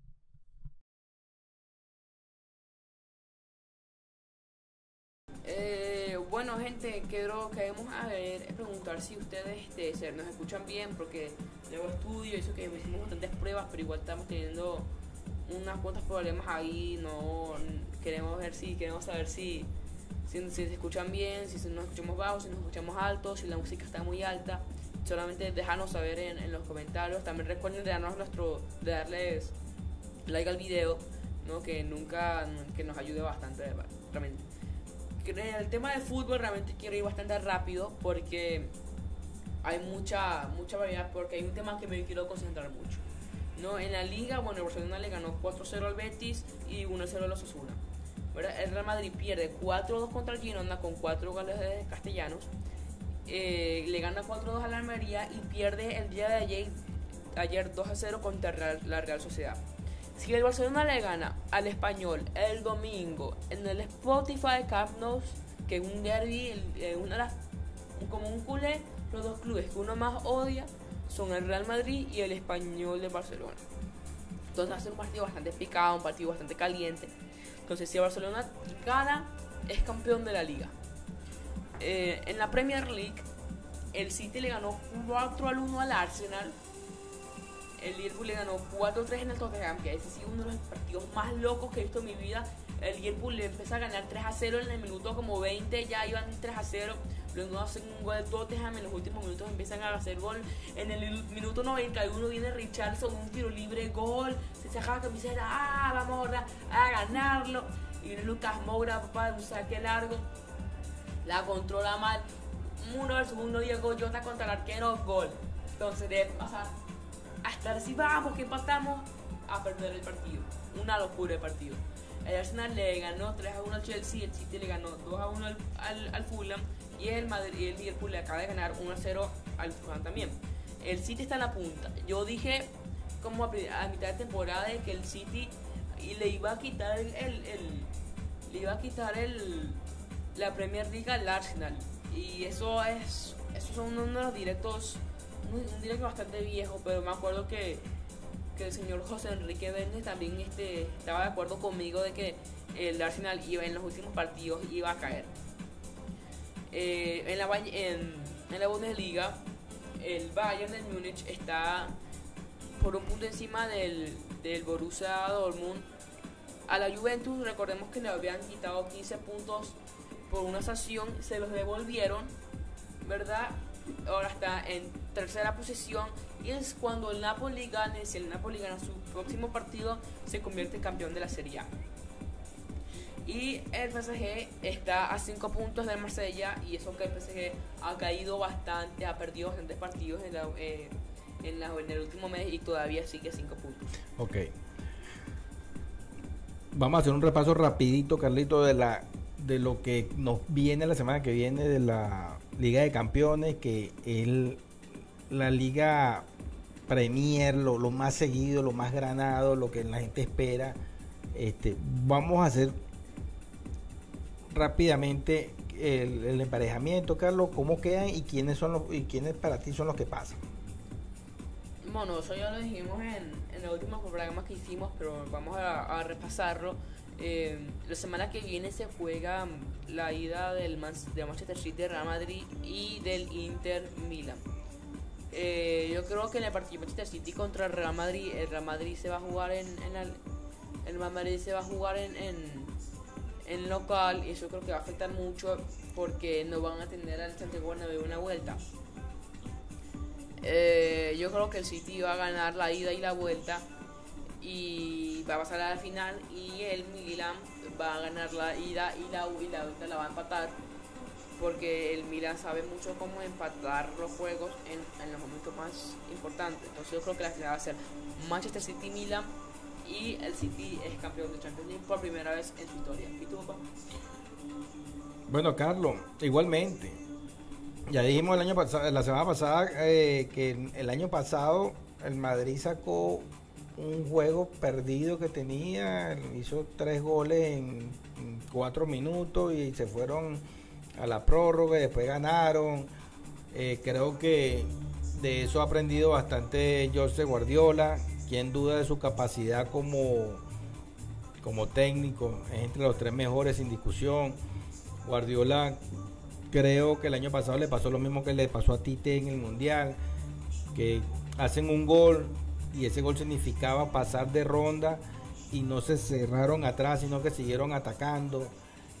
Speaker 3: Eh, bueno, gente, quiero que vamos a ver, preguntar si ustedes este, se- nos escuchan bien, porque luego estudio, eso que hicimos bastantes pruebas, pero igual estamos teniendo unas cuantos problemas ahí, no queremos ver si, queremos saber si, si, si se escuchan bien, si nos escuchamos bajos, si nos escuchamos altos, si la música está muy alta. Solamente déjanos saber en, en los comentarios. También recuerden de darnos nuestro, de darles like al video, ¿no? que nunca, que nos ayude bastante, realmente el tema del fútbol realmente quiero ir bastante rápido porque hay mucha mucha variedad porque hay un tema que me quiero concentrar mucho. No, en la liga, bueno, el Barcelona le ganó 4-0 al Betis y 1-0 al Osasuna. ¿verdad? El Real Madrid pierde 4-2 contra el Girona con 4 goles de castellanos. Eh, le gana 4-2 a la Almería y pierde el día de ayer, ayer 2-0 contra la Real Sociedad. Si el Barcelona le gana al Español el domingo en el Spotify Camp Nou, que es un derby, eh, una como un culé, los dos clubes que uno más odia son el Real Madrid y el Español de Barcelona. Entonces hace un partido bastante picado, un partido bastante caliente. Entonces si el Barcelona gana, es campeón de la liga. Eh, en la Premier League, el City le ganó 4 al 1 al Arsenal. El Liverpool le ganó 4-3 en el Tottenham, que ese sí es uno de los partidos más locos que he visto en mi vida. El Liverpool le empezó a ganar 3 a 0 en el minuto como 20, ya iban 3 a 0. Luego hacen un gol de Tottenham, en los últimos minutos empiezan a hacer gol. En el minuto 91 viene Richardson, un tiro libre, gol. Se saca la camiseta, ah, vamos ahora a ganarlo. Y viene Lucas Moura, papá, un saque largo. La controla mal. Uno versus uno, Diego Jota contra el arquero, gol. Entonces debe pasar a estar vamos, que empatamos, a perder el partido. Una locura el partido. El Arsenal le ganó 3 a 1 al Chelsea, el City le ganó 2 a 1 al, al, al Fulham y el, Madrid, y el Liverpool le acaba de ganar 1 a 0 al Fulham también. El City está en la punta. Yo dije como a, a mitad de temporada de que el City le iba a quitar el, el- el- le iba a quitar el la Premier League al Arsenal y eso es esos son uno de los directos un, directo bastante viejo pero me acuerdo que, que el señor José Enrique Vélez también este, estaba de acuerdo conmigo de que el Arsenal iba en los últimos partidos iba a caer. Eh, en, la, en, en la Bundesliga, el Bayern de Múnich está por un punto encima del, del Borussia Dortmund. A la Juventus, recordemos que le habían quitado 15 puntos por una sanción, se los devolvieron, ¿verdad? Ahora está en tercera posición y es cuando el Napoli gane, si el Napoli gana su próximo partido, se convierte en campeón de la Serie A. Y el PSG está a 5 puntos del Marsella y eso que el PSG ha caído bastante, ha perdido bastantes partidos en, la- eh, en, la- en el último mes y todavía sigue a 5 puntos.
Speaker 2: Ok. Vamos a hacer un repaso rapidito, Carlito, de la de lo que nos viene la semana que viene de la Liga de Campeones, que es la Liga Premier, lo, lo más seguido, lo más granado, lo que la gente espera. Este, vamos a hacer rápidamente el, el emparejamiento, Carlos, cómo quedan y quiénes son los y quiénes para ti son los que pasan.
Speaker 3: Bueno, eso ya lo dijimos en, en el último programa que hicimos, pero vamos a, a repasarlo. Eh, la semana que viene se juega la ida del Man- de Manchester City, Real Madrid y del Inter Milan. Eh, yo creo que en el partido Manchester City contra el Real Madrid, el Real Madrid se va a jugar en, la- el Real Madrid se va a jugar en, en, en local y eso creo que va a afectar mucho porque no van a tener al Santiago Bernabéu una vuelta. Eh, yo creo que el City va a ganar la ida y la vuelta y va a pasar a la final y el Milan va a ganar la ida y la, y la vuelta la va a empatar porque el Milan sabe mucho cómo empatar los juegos en, en los momentos más importantes. Entonces yo creo que la final va a ser Manchester City Milan y el City es campeón de Champions League por primera vez en su historia. ¿Y tú, papá?
Speaker 2: Bueno, Carlos, igualmente. Ya dijimos el año pasado, la semana pasada eh, que el año pasado el Madrid sacó un juego perdido que tenía, hizo tres goles en, cuatro minutos y se fueron a la prórroga, y después ganaron. Eh, creo que de eso ha aprendido bastante José Guardiola, quien duda de su capacidad como, como técnico, es entre los tres mejores sin discusión. Guardiola creo que el año pasado le pasó lo mismo que le pasó a Tite en el Mundial, que hacen un gol y ese gol significaba pasar de ronda y no se cerraron atrás, sino que siguieron atacando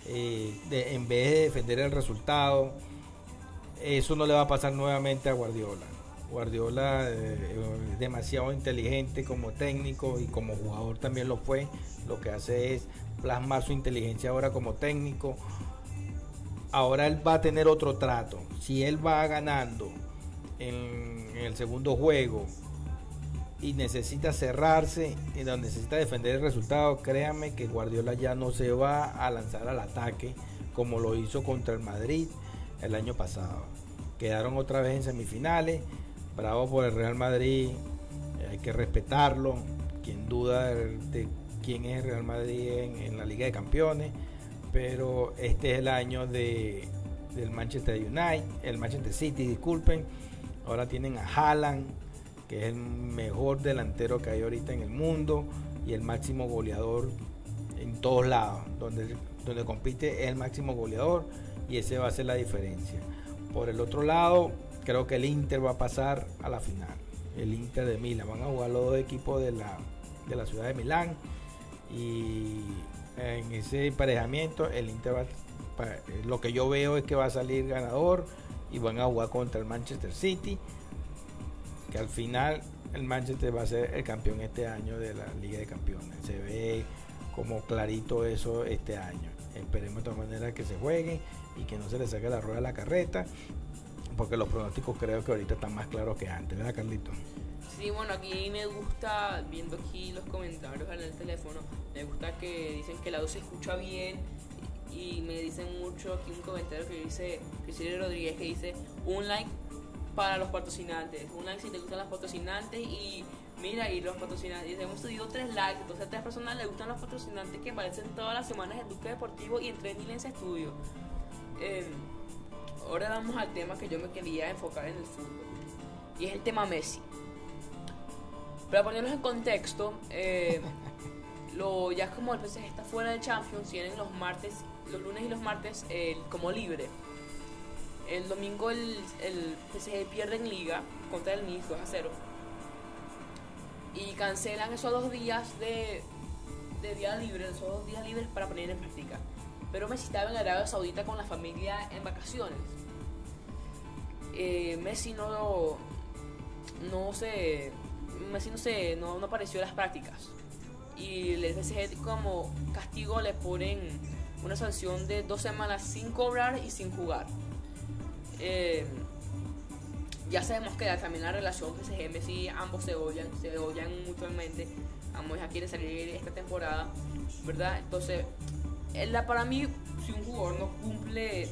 Speaker 2: eh, en vez de defender el resultado. Eso no le va a pasar nuevamente a Guardiola. Guardiola eh, es demasiado inteligente como técnico y como jugador también lo fue. Lo que hace es plasmar su inteligencia ahora como técnico ahora él va a tener otro trato. Si él va ganando en el segundo juego y necesita cerrarse y no necesita defender el resultado, créanme que Guardiola ya no se va a lanzar al ataque como lo hizo contra el Madrid el año pasado. Quedaron otra vez en semifinales. Bravo por el Real Madrid. Hay que respetarlo. Quien duda de, quién es el Real Madrid en, en la Liga de Campeones pero este es el año de, del Manchester United, el Manchester City, disculpen. Ahora tienen a Haaland, que es el mejor delantero que hay ahorita en el mundo y el máximo goleador en todos lados. Donde, donde compite es el máximo goleador y ese va a ser la diferencia. Por el otro lado, creo que el Inter va a pasar a la final. El Inter de Milán. Van a jugar los dos equipos de la, de la ciudad de Milán. Y en ese emparejamiento el Inter va, lo que yo veo es que va a salir ganador y van a jugar contra el Manchester City que al final el Manchester va a ser el campeón este año de la Liga de Campeones se ve como clarito eso este año esperemos de todas maneras que se juegue y que no se le saque la rueda a la carreta porque los pronósticos creo que ahorita están más claros que antes ¿verdad Carlito?
Speaker 3: Sí, bueno, aquí me gusta, viendo aquí los comentarios en el teléfono, me gusta que dicen que la voz se escucha bien y me dicen mucho aquí un comentario que dice Cristina Rodríguez que dice un like para los patrocinantes, un like si te gustan los patrocinantes y mira, y los patrocinantes, hemos subido tres likes, entonces a tres personas les gustan los patrocinantes que aparecen todas las semanas en Duque Deportivo y en Trending Studio. Eh, ahora vamos al tema que yo me quería enfocar en el fútbol y es el tema Messi. Para ponerlos en contexto, eh, lo, ya como el PSG está fuera de Champions, tienen los martes, los lunes y los martes eh, como libre. El domingo el, el PSG pierde en liga contra el Nice 2 a 0. Y cancelan esos dos días de, de día libre, esos dos días libres para poner en práctica. Pero Messi estaba en Arabia Saudita con la familia en vacaciones. Eh, Messi no, no se Messi no se no, no apareció en las prácticas y el PSG como castigo le ponen una sanción de dos semanas sin cobrar y sin jugar Eh, ya sabemos que también la relación PSG Messi ambos se odian se odian mutuamente ambos ya quieren salir esta temporada verdad entonces eh, la- para mí si un jugador no cumple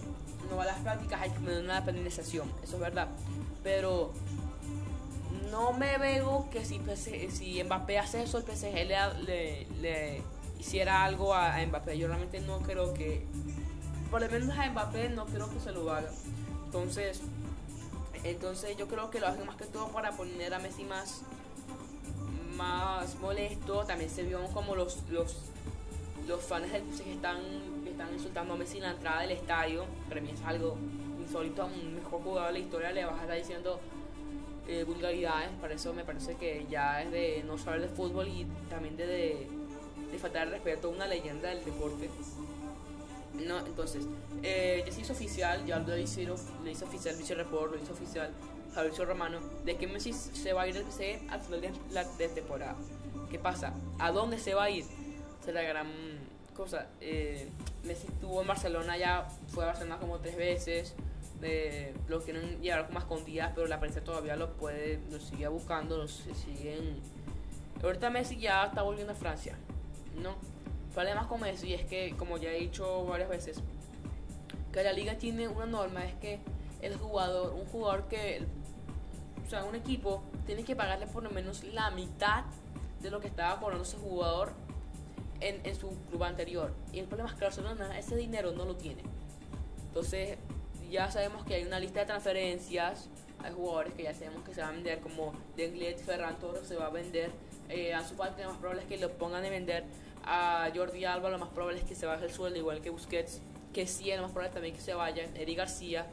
Speaker 3: no va a las prácticas hay que poner una penalización eso es verdad pero no me veo que si, si Mbappé hace eso, el PSG le, le, le hiciera algo a, a Mbappé. Yo realmente no creo que, por lo menos a Mbappé no creo que se lo haga. Entonces, entonces yo creo que lo hacen más que todo para poner a Messi más, más molesto. También se vio como los, los, los fans del PSG están, que están insultando a Messi en la entrada del estadio. Para mí es algo insólito a un mejor jugador de la historia. Le vas a estar diciendo eh, vulgaridades, para eso me parece que ya es de no saber de fútbol y también de, de, de faltar el respeto a una leyenda del deporte. No, entonces, eh, ya se hizo oficial, ya lo hizo oficial Vichy Report, lo hizo oficial Fabrizio Romano, de que Messi se va a ir PSG al final de la temporada. ¿Qué pasa? ¿A dónde se va a ir? Esa es la gran cosa. Eh, Messi estuvo en Barcelona ya, fue a Barcelona como tres veces, eh, lo quieren llevar como escondidas, pero la prensa todavía lo puede, lo sigue buscando, lo siguen. Ahorita Messi ya está volviendo a Francia, ¿no? El problema con Messi es que, como ya he dicho varias veces, que la liga tiene una norma, es que el jugador, un jugador que, o sea, un equipo tiene que pagarle por lo menos la mitad de lo que estaba cobrando ese jugador en, en su club anterior. Y el problema es que Barcelona ese dinero no lo tiene. Entonces, ya sabemos que hay una lista de transferencias. Hay jugadores que ya sabemos que se van a vender, como Denglet, Ferran Torres se va a vender. Eh, a su parte, lo más probable es que lo pongan a vender. A Jordi Alba, lo más probable es que se baje el sueldo, igual que Busquets. Que sí, lo más probable también que se vayan. Eric García.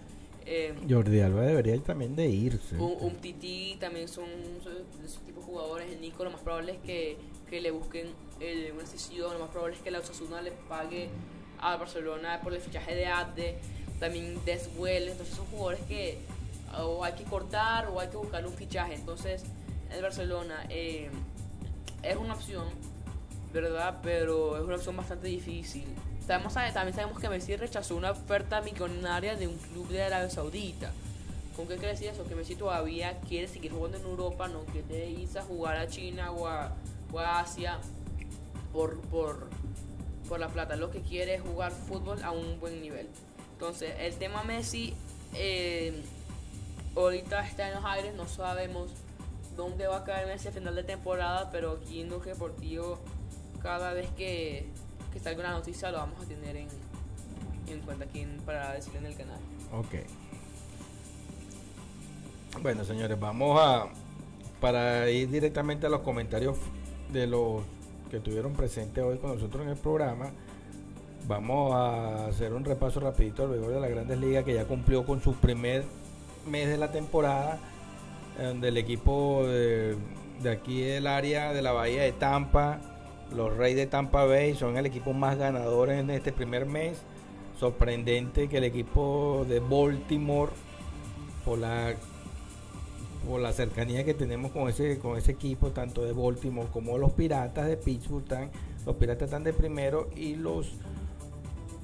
Speaker 3: Eh,
Speaker 2: Jordi Alba debería también de irse.
Speaker 3: un, un Titi también son, son de esos tipos de jugadores. El Nico, lo más probable es que, que le busquen el, una sesión. Lo más probable es que la Osasuna le pague a Barcelona por el fichaje de Abde. También Deswell. Entonces son jugadores que o hay que cortar o hay que buscar un fichaje. Entonces, el Barcelona eh, es una opción, ¿verdad? Pero es una opción bastante difícil. Sabemos, también sabemos que Messi rechazó una oferta millonaria de un club de Arabia Saudita. ¿Con qué quiere decir eso? Que Messi todavía quiere seguir jugando en Europa, no quiere irse a jugar a China o a, Asia por, por, por la plata. Lo que quiere es jugar fútbol a un buen nivel. Entonces, el tema Messi eh, ahorita está en los aires, no sabemos dónde va a caer Messi a final de temporada, pero aquí en Duque Deportivo, cada vez que, que salga una noticia, lo vamos a tener en, en cuenta aquí para decirle en el canal.
Speaker 2: Ok. Bueno, señores, vamos a para ir directamente a los comentarios de los que estuvieron presentes hoy con nosotros en el programa. Vamos a hacer un repaso rapidito al béisbol de las Grandes Ligas que ya cumplió con su primer mes de la temporada, donde el equipo de, de aquí del área de la Bahía de Tampa, los Reyes de Tampa Bay, son el equipo más ganador en este primer mes. Sorprendente que el equipo de Baltimore, por la por la cercanía que tenemos con ese con ese equipo tanto de Baltimore como los Piratas de Pittsburgh están los Piratas están de primero y los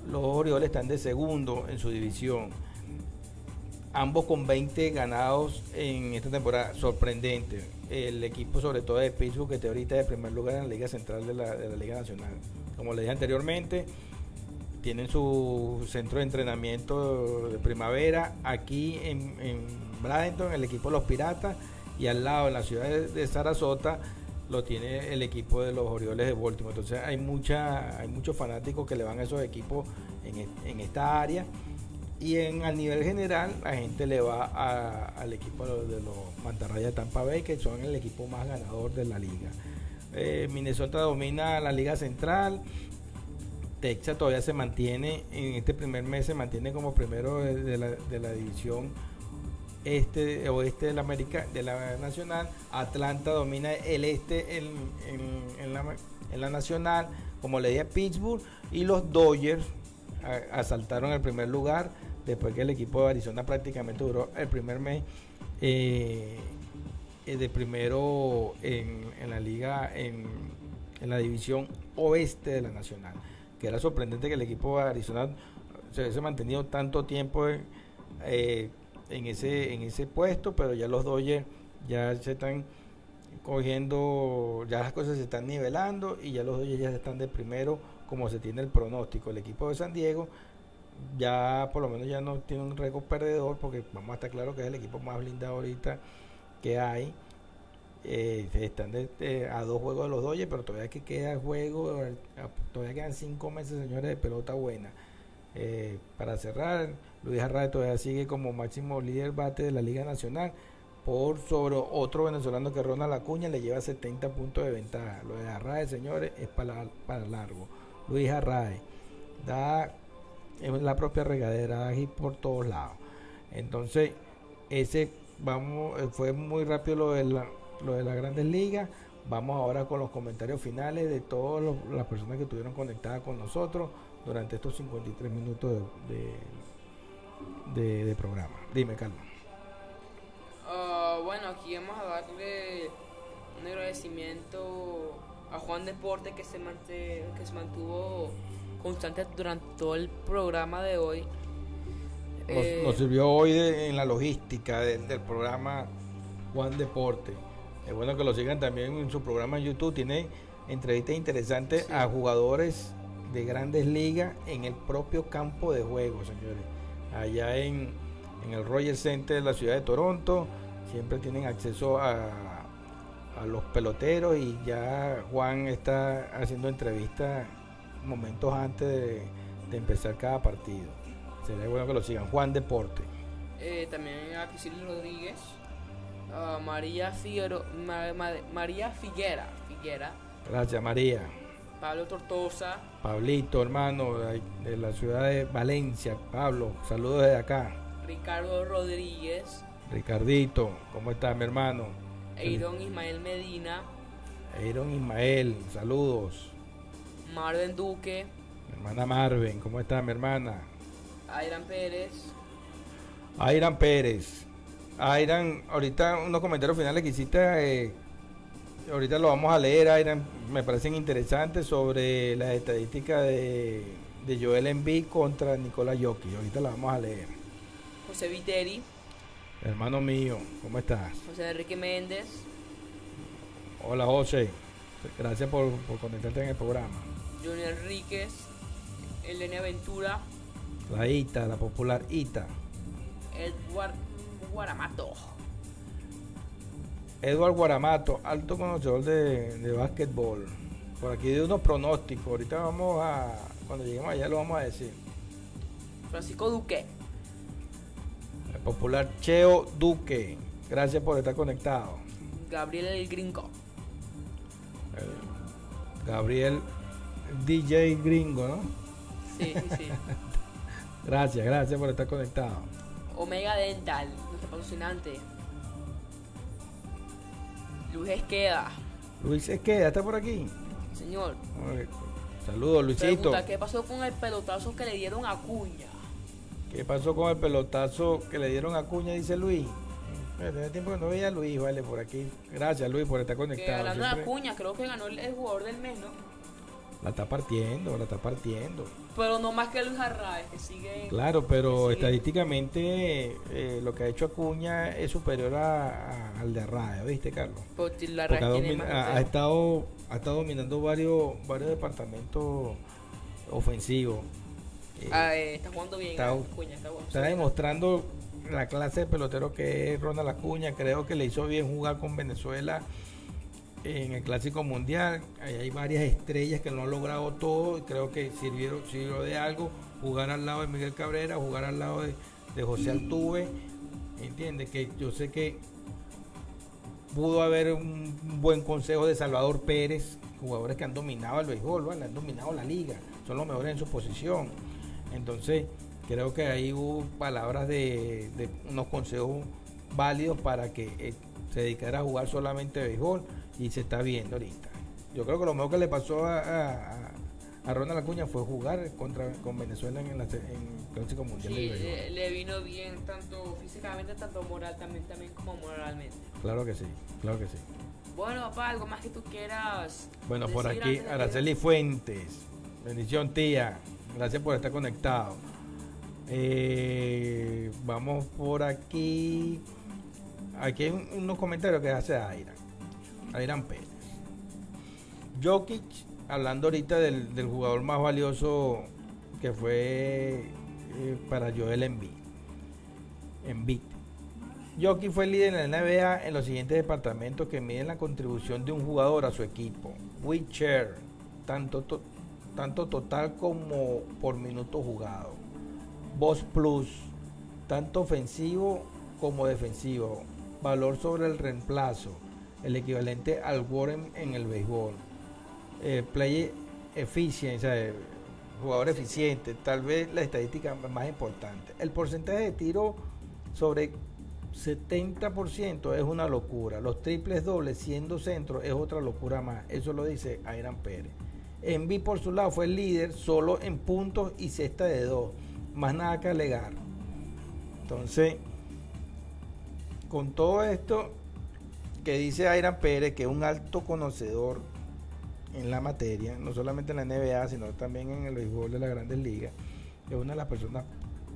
Speaker 2: los Orioles están de segundo en su división. Ambos con 20 ganados en esta temporada. Sorprendente el equipo sobre todo de Pittsburgh que está ahorita de primer lugar en la Liga Central de la, de la Liga Nacional como le dije anteriormente tienen su centro de entrenamiento de primavera aquí en, en Bradenton, el equipo de los Piratas, y al lado, en la ciudad de, de Sarasota, lo tiene el equipo de los Orioles de Baltimore. Entonces hay mucha, hay muchos fanáticos que le van a esos equipos en, en esta área. Y en a nivel general, la gente le va a- al equipo de los, Mantarrayas de Tampa Bay, que son el equipo más ganador de la liga. eh, Minnesota domina la Liga Central. Texas todavía se mantiene, en este primer mes se mantiene como primero de, la, de la división este oeste de la América de la Nacional. Atlanta domina el este en, en- en la, en la Nacional, como le dije Pittsburgh. Y los Dodgers a- asaltaron el primer lugar después que el equipo de Arizona prácticamente duró el primer mes eh, eh, de primero en, en la liga en, en la división oeste de la Nacional. Que era sorprendente que el equipo de Arizona se hubiese mantenido tanto tiempo en, eh, en ese en ese puesto, pero ya los Dodgers ya se están cogiendo, ya las cosas se están nivelando y ya los Dodgers ya están de primero como se tiene el pronóstico. El equipo de San Diego ya por lo menos ya no tiene un récord perdedor porque vamos a estar claro que es el equipo más blindado ahorita que hay. Eh, están a dos juegos de los Dodgers, pero todavía que queda juego, eh, todavía quedan cinco meses, señores, de pelota buena. Eh, para cerrar, Luis Arraez todavía sigue como máximo líder bate de la Liga Nacional por sobre otro venezolano que Ronald Acuña le lleva 70 puntos de ventaja. Lo de Arraez, señores, es para, para largo. Luis Arraez da es la propia regadera, hit por todos lados. Entonces, ese vamos eh, fue muy rápido lo de la, lo de las Grandes Ligas. Vamos ahora con los comentarios finales de todas las personas que estuvieron conectadas con nosotros durante estos 53 minutos de, de, de- de programa. Dime, Carlos.
Speaker 3: Ah, bueno, aquí vamos a darle un agradecimiento a Juan Deporte que se, mante- que se mantuvo constante durante todo el programa de hoy.
Speaker 2: Nos,
Speaker 3: Eh,
Speaker 2: nos sirvió hoy de- en la logística del, del programa Juan Deporte. Es bueno que lo sigan también en su programa en YouTube. Tiene entrevistas interesantes
Speaker 3: Sí.
Speaker 2: a jugadores de grandes ligas en el propio campo de juego, señores. Allá en, en el Roger Center de la ciudad de Toronto. Siempre tienen acceso a, a los peloteros y ya Juan está haciendo entrevistas momentos antes de, de empezar cada partido. Sería bueno que lo sigan. Juan Deporte.
Speaker 3: eh, también a Priscila Rodríguez, a María Figuero, Ma- Ma- María Figuera, Figuera,
Speaker 2: Gracias, María.
Speaker 3: Pablo Tortosa,
Speaker 2: Pablito, hermano, de, la ciudad de Valencia. Pablo, saludos desde acá.
Speaker 3: Ricardo Rodríguez,
Speaker 2: Ricardito, ¿cómo estás, mi hermano?
Speaker 3: Eiron Ismael Medina,
Speaker 2: Aaron Ismael, saludos.
Speaker 3: Marvin Duque,
Speaker 2: Mi hermana Marven, ¿cómo está, mi hermana?
Speaker 3: Airan Pérez,
Speaker 2: Airan Pérez. Airan, ahorita unos comentarios finales que hiciste, eh, ahorita lo vamos a leer, Airan, me parecen interesantes sobre las estadísticas de, de Joel Embiid contra Nicolás Jokic. Ahorita la vamos a leer.
Speaker 3: José Viteri,
Speaker 2: Hermano mío, ¿cómo estás?
Speaker 3: José Enrique Méndez,
Speaker 2: Hola, José. Gracias por, por conectarte en el programa.
Speaker 3: Johnny Enríquez, Elena Ventura,
Speaker 2: La ITA, la popular ITA.
Speaker 3: Edward Guaramato.
Speaker 2: Eduardo Guaramato, alto conocedor de, de básquetbol. Por aquí de unos pronósticos. Ahorita vamos a, cuando lleguemos allá lo vamos a decir.
Speaker 3: Francisco Duque,
Speaker 2: El popular Cheo Duque. Gracias por estar conectado.
Speaker 3: Gabriel el Gringo,
Speaker 2: El Gabriel DJ Gringo, ¿no?
Speaker 3: sí, sí, sí.
Speaker 2: Gracias, gracias por estar conectado.
Speaker 3: Omega Dental, nuestro patrocinante. Luis Esqueda,
Speaker 2: Luis Esqueda, ¿está por aquí?
Speaker 3: señor.
Speaker 2: Saludos, Luisito.
Speaker 3: Pregunta, ¿qué pasó con el pelotazo que le dieron a Cuña?
Speaker 2: ¿Qué pasó con el pelotazo que le dieron a Cuña? Dice Luis. Tenía tiempo que no veía a Luis, vale, por aquí. Gracias, Luis, por estar
Speaker 3: Que
Speaker 2: conectado.
Speaker 3: hablando de
Speaker 2: Siempre
Speaker 3: Acuña, creo que ganó el, el jugador del mes, ¿no?
Speaker 2: La está partiendo, la está partiendo.
Speaker 3: Pero no más que Luis Arraez, que sigue.
Speaker 2: Claro, pero estadísticamente eh, lo que ha hecho Acuña es superior a, a- al de Arraez, ¿viste, Carlos?
Speaker 3: Porque la
Speaker 2: Porque ha, estado, ha estado dominando varios, varios departamentos ofensivos. Eh,
Speaker 3: Ah, eh, está jugando bien.
Speaker 2: está-
Speaker 3: Acuña, está jugando
Speaker 2: está demostrando la clase de pelotero que es Ronald Acuña. Creo que le hizo bien jugar con Venezuela en el Clásico Mundial. Ahí hay varias estrellas que no han logrado todo. y Creo que sirvieron, sirvió de algo jugar al lado de Miguel Cabrera, jugar al lado de, José Altuve. Entiende que yo sé que pudo haber un buen consejo de Salvador Pérez, jugadores que han dominado el béisbol, ¿vale? han dominado la liga, son los mejores en su posición. Entonces, creo que ahí hubo palabras de, de unos consejos válidos para que eh, se dedicara a jugar solamente béisbol y se está viendo ahorita. Yo creo que lo mejor que le pasó a, a, a Ronald Acuña fue jugar contra con Venezuela en, la, en el Clásico Mundial
Speaker 3: Sí, le, le vino bien tanto físicamente, tanto moral también, también como moralmente.
Speaker 2: Claro que sí, claro que sí.
Speaker 3: Bueno, papá, algo más que tú quieras.
Speaker 2: Bueno, por aquí,
Speaker 3: que-
Speaker 2: Araceli Fuentes. Bendición, tía. Gracias por estar conectado. Eh, vamos por aquí. Aquí hay un- unos comentarios que hace Airan Pérez. Jokic, hablando ahorita del, del jugador más valioso que fue eh, para Joel Embiid. Embiid. Jokic fue el líder en la NBA en los siguientes departamentos que miden la contribución de un jugador a su equipo. Share, tanto, to- tanto total como por minuto jugado. Boss Plus, tanto ofensivo como defensivo. Valor sobre el reemplazo, el equivalente al WAR en, el béisbol. Eh, play eh, jugador eficiente, tal vez la estadística más importante. El porcentaje de tiro sobre 70% es una locura. Los triples dobles siendo centro es otra locura más. Eso lo dice Airan Pérez. Envi por su lado fue el líder solo en puntos y cesta de dos. Más nada que alegar. Entonces, con todo esto que dice Airan Pérez, que es un alto conocedor en la materia, no solamente en la NBA, sino también en el béisbol de las grandes ligas, es una de las personas,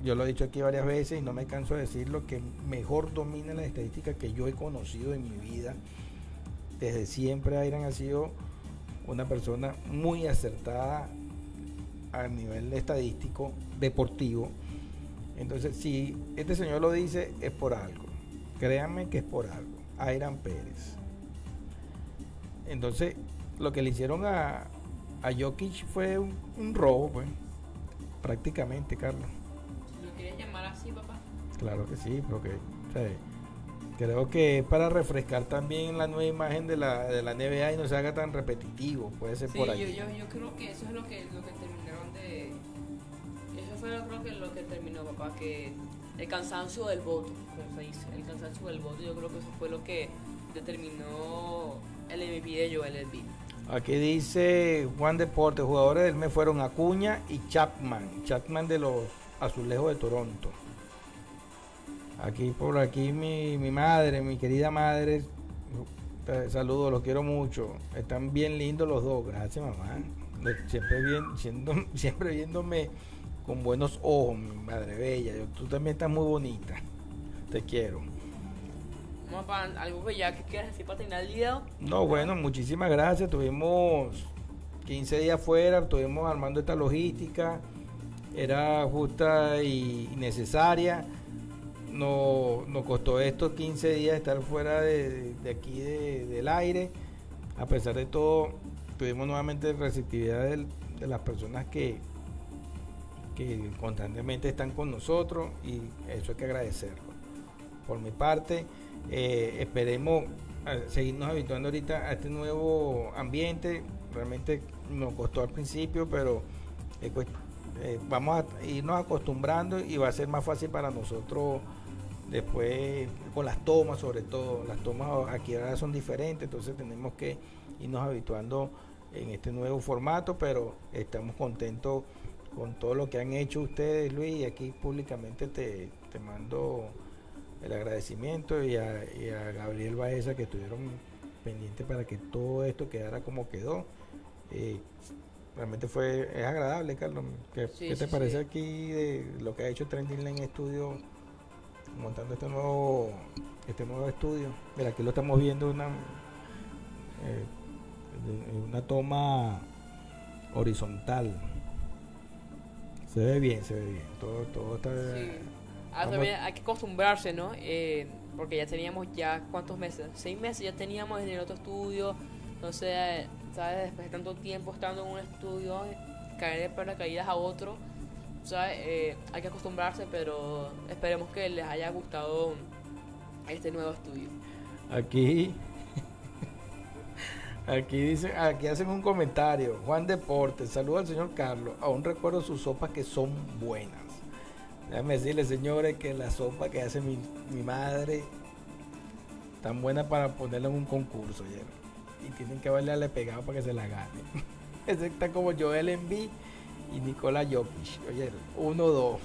Speaker 2: yo lo he dicho aquí varias veces y no me canso de decirlo, que mejor domina la estadística que yo he conocido en mi vida. Desde siempre Airan ha sido una persona muy acertada a nivel estadístico, deportivo. Entonces, si este señor lo dice, es por algo. Créanme que es por algo. Airan Pérez. Entonces, lo que le hicieron a, a Jokic fue un, un robo, pues. Prácticamente, Carlos.
Speaker 3: ¿Lo quieres llamar así, papá?
Speaker 2: Claro que sí, porque o sea, creo que es para refrescar también la nueva imagen de la, de la NBA y no se haga tan repetitivo. Puede ser
Speaker 3: Sí,
Speaker 2: por
Speaker 3: yo,
Speaker 2: ahí.
Speaker 3: yo, yo creo que eso es lo que, lo que terminaron de. Eso fue lo, creo que lo que terminó, papá, que el cansancio del voto, como se dice, el cansancio del voto, yo creo que eso fue lo que determinó el MVP de Joel Embiid.
Speaker 2: Aquí dice Juan Deporte, jugadores del mes fueron Acuña y Chapman. Chapman de los Azulejos de Toronto. Aquí por aquí mi, mi madre, mi querida madre, te saludo, los quiero mucho. Están bien lindos los dos, gracias mamá. Siempre, bien, siempre viéndome con buenos ojos, mi madre bella. Yo- Tú también estás muy bonita. Te quiero.
Speaker 3: Algo que ya que quieras decir para terminar el video.
Speaker 2: No, bueno, muchísimas gracias. Tuvimos 15 días fuera, estuvimos armando esta logística. Era justa y necesaria. No, nos costó estos 15 días estar fuera de, de aquí de- del aire. A pesar de todo, tuvimos nuevamente receptividad de las personas que, que constantemente están con nosotros y eso hay que agradecerlo. Por mi parte, eh, esperemos eh, seguirnos habituando ahorita a este nuevo ambiente. Realmente nos costó al principio, pero eh, eh, vamos a irnos acostumbrando y va a ser más fácil para nosotros después con las tomas sobre todo. Las tomas aquí ahora son diferentes, entonces tenemos que irnos habituando en este nuevo formato, pero estamos contentos con todo lo que han hecho ustedes, Luis, y aquí públicamente te, te mando el agradecimiento y a, y a Gabriel Baeza que estuvieron pendientes para que todo esto quedara como quedó. Eh, realmente fue es agradable, Carlos. ¿Qué,
Speaker 3: Sí,
Speaker 2: qué te
Speaker 3: sí,
Speaker 2: parece
Speaker 3: sí.
Speaker 2: aquí de lo que ha hecho Trending Lane Studio montando este nuevo este nuevo estudio? Mira, aquí lo estamos viendo una eh, una toma horizontal. Se ve bien, se ve bien. Todo, todo está
Speaker 3: Sí. Ah, también hay que acostumbrarse, ¿no? Eh, porque ya teníamos ya, ¿cuántos meses? Seis meses ya teníamos en el otro estudio. Entonces, ¿sabes? Después de tanto tiempo estando en un estudio, caer de paracaídas a otro, ¿sabes? Eh, hay que acostumbrarse, pero esperemos que les haya gustado este nuevo estudio.
Speaker 2: Aquí Aquí dice, aquí hacen un comentario. Juan Deportes, saluda al señor Carlos. Aún recuerdo sus sopas que son buenas. Déjame decirle, señores, que la sopa que hace mi, mi madre tan buena para ponerla en un concurso, ¿oyeron? Y tienen que bailarle pegado para que se la gane. Ese está como Joel Embiid y Nicola Jokic, ¿oyeron? Uno, dos.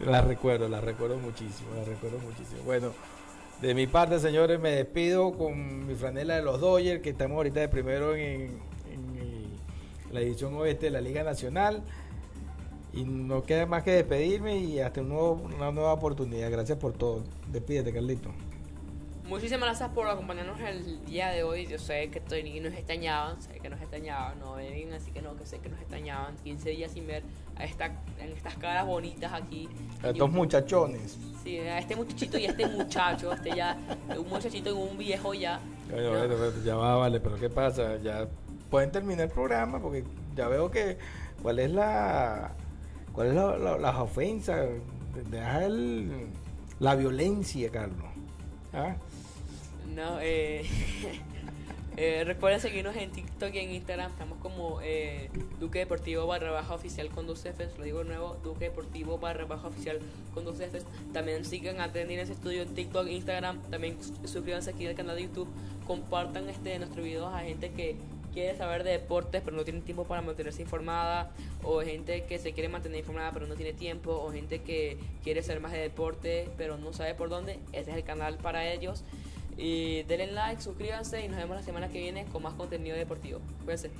Speaker 2: la recuerdo, la recuerdo muchísimo, la recuerdo muchísimo. Bueno, de mi parte, señores, me despido con mi franela de los Dodgers, que estamos ahorita de primero en, la edición oeste de la Liga Nacional. Y no queda más que despedirme y hasta una nueva oportunidad. Gracias por todo. Despídete, Carlito.
Speaker 3: Muchísimas gracias por acompañarnos el día de hoy. Yo sé que nos extrañaban, sé que nos extrañaban, no ven, así que no, que sé que nos extrañaban. 15 días sin ver a esta, en estas caras bonitas aquí.
Speaker 2: A estos muchachones.
Speaker 3: Sí, a este muchachito y a este muchacho, este ya, un muchachito y un viejo ya.
Speaker 2: Bueno,
Speaker 3: No.
Speaker 2: bueno, bueno, ya va, vale, pero ¿qué pasa? Ya pueden terminar el programa porque ya veo que cuál es la cuál es la, la- las ofensas, deja el- la violencia, Carlos. ¿Ah?
Speaker 3: No, eh, eh, recuerden seguirnos en TikTok y en Instagram. Estamos como eh, Duque Deportivo barra baja oficial con dos Fs. Lo digo de nuevo, Duque Deportivo barra baja oficial con dos Fs. También sigan a Tendines Studio en TikTok Instagram. También sus- suscríbanse aquí al canal de YouTube. Compartan este nuestros videos a gente que quiere saber de deportes pero no tiene tiempo para mantenerse informada. O gente que se quiere mantener informada pero no tiene tiempo. O gente que quiere ser más de deporte pero no sabe por dónde. Este es el canal para ellos. Y denle like, suscríbanse y nos vemos la semana que viene con más contenido deportivo. Cuídense.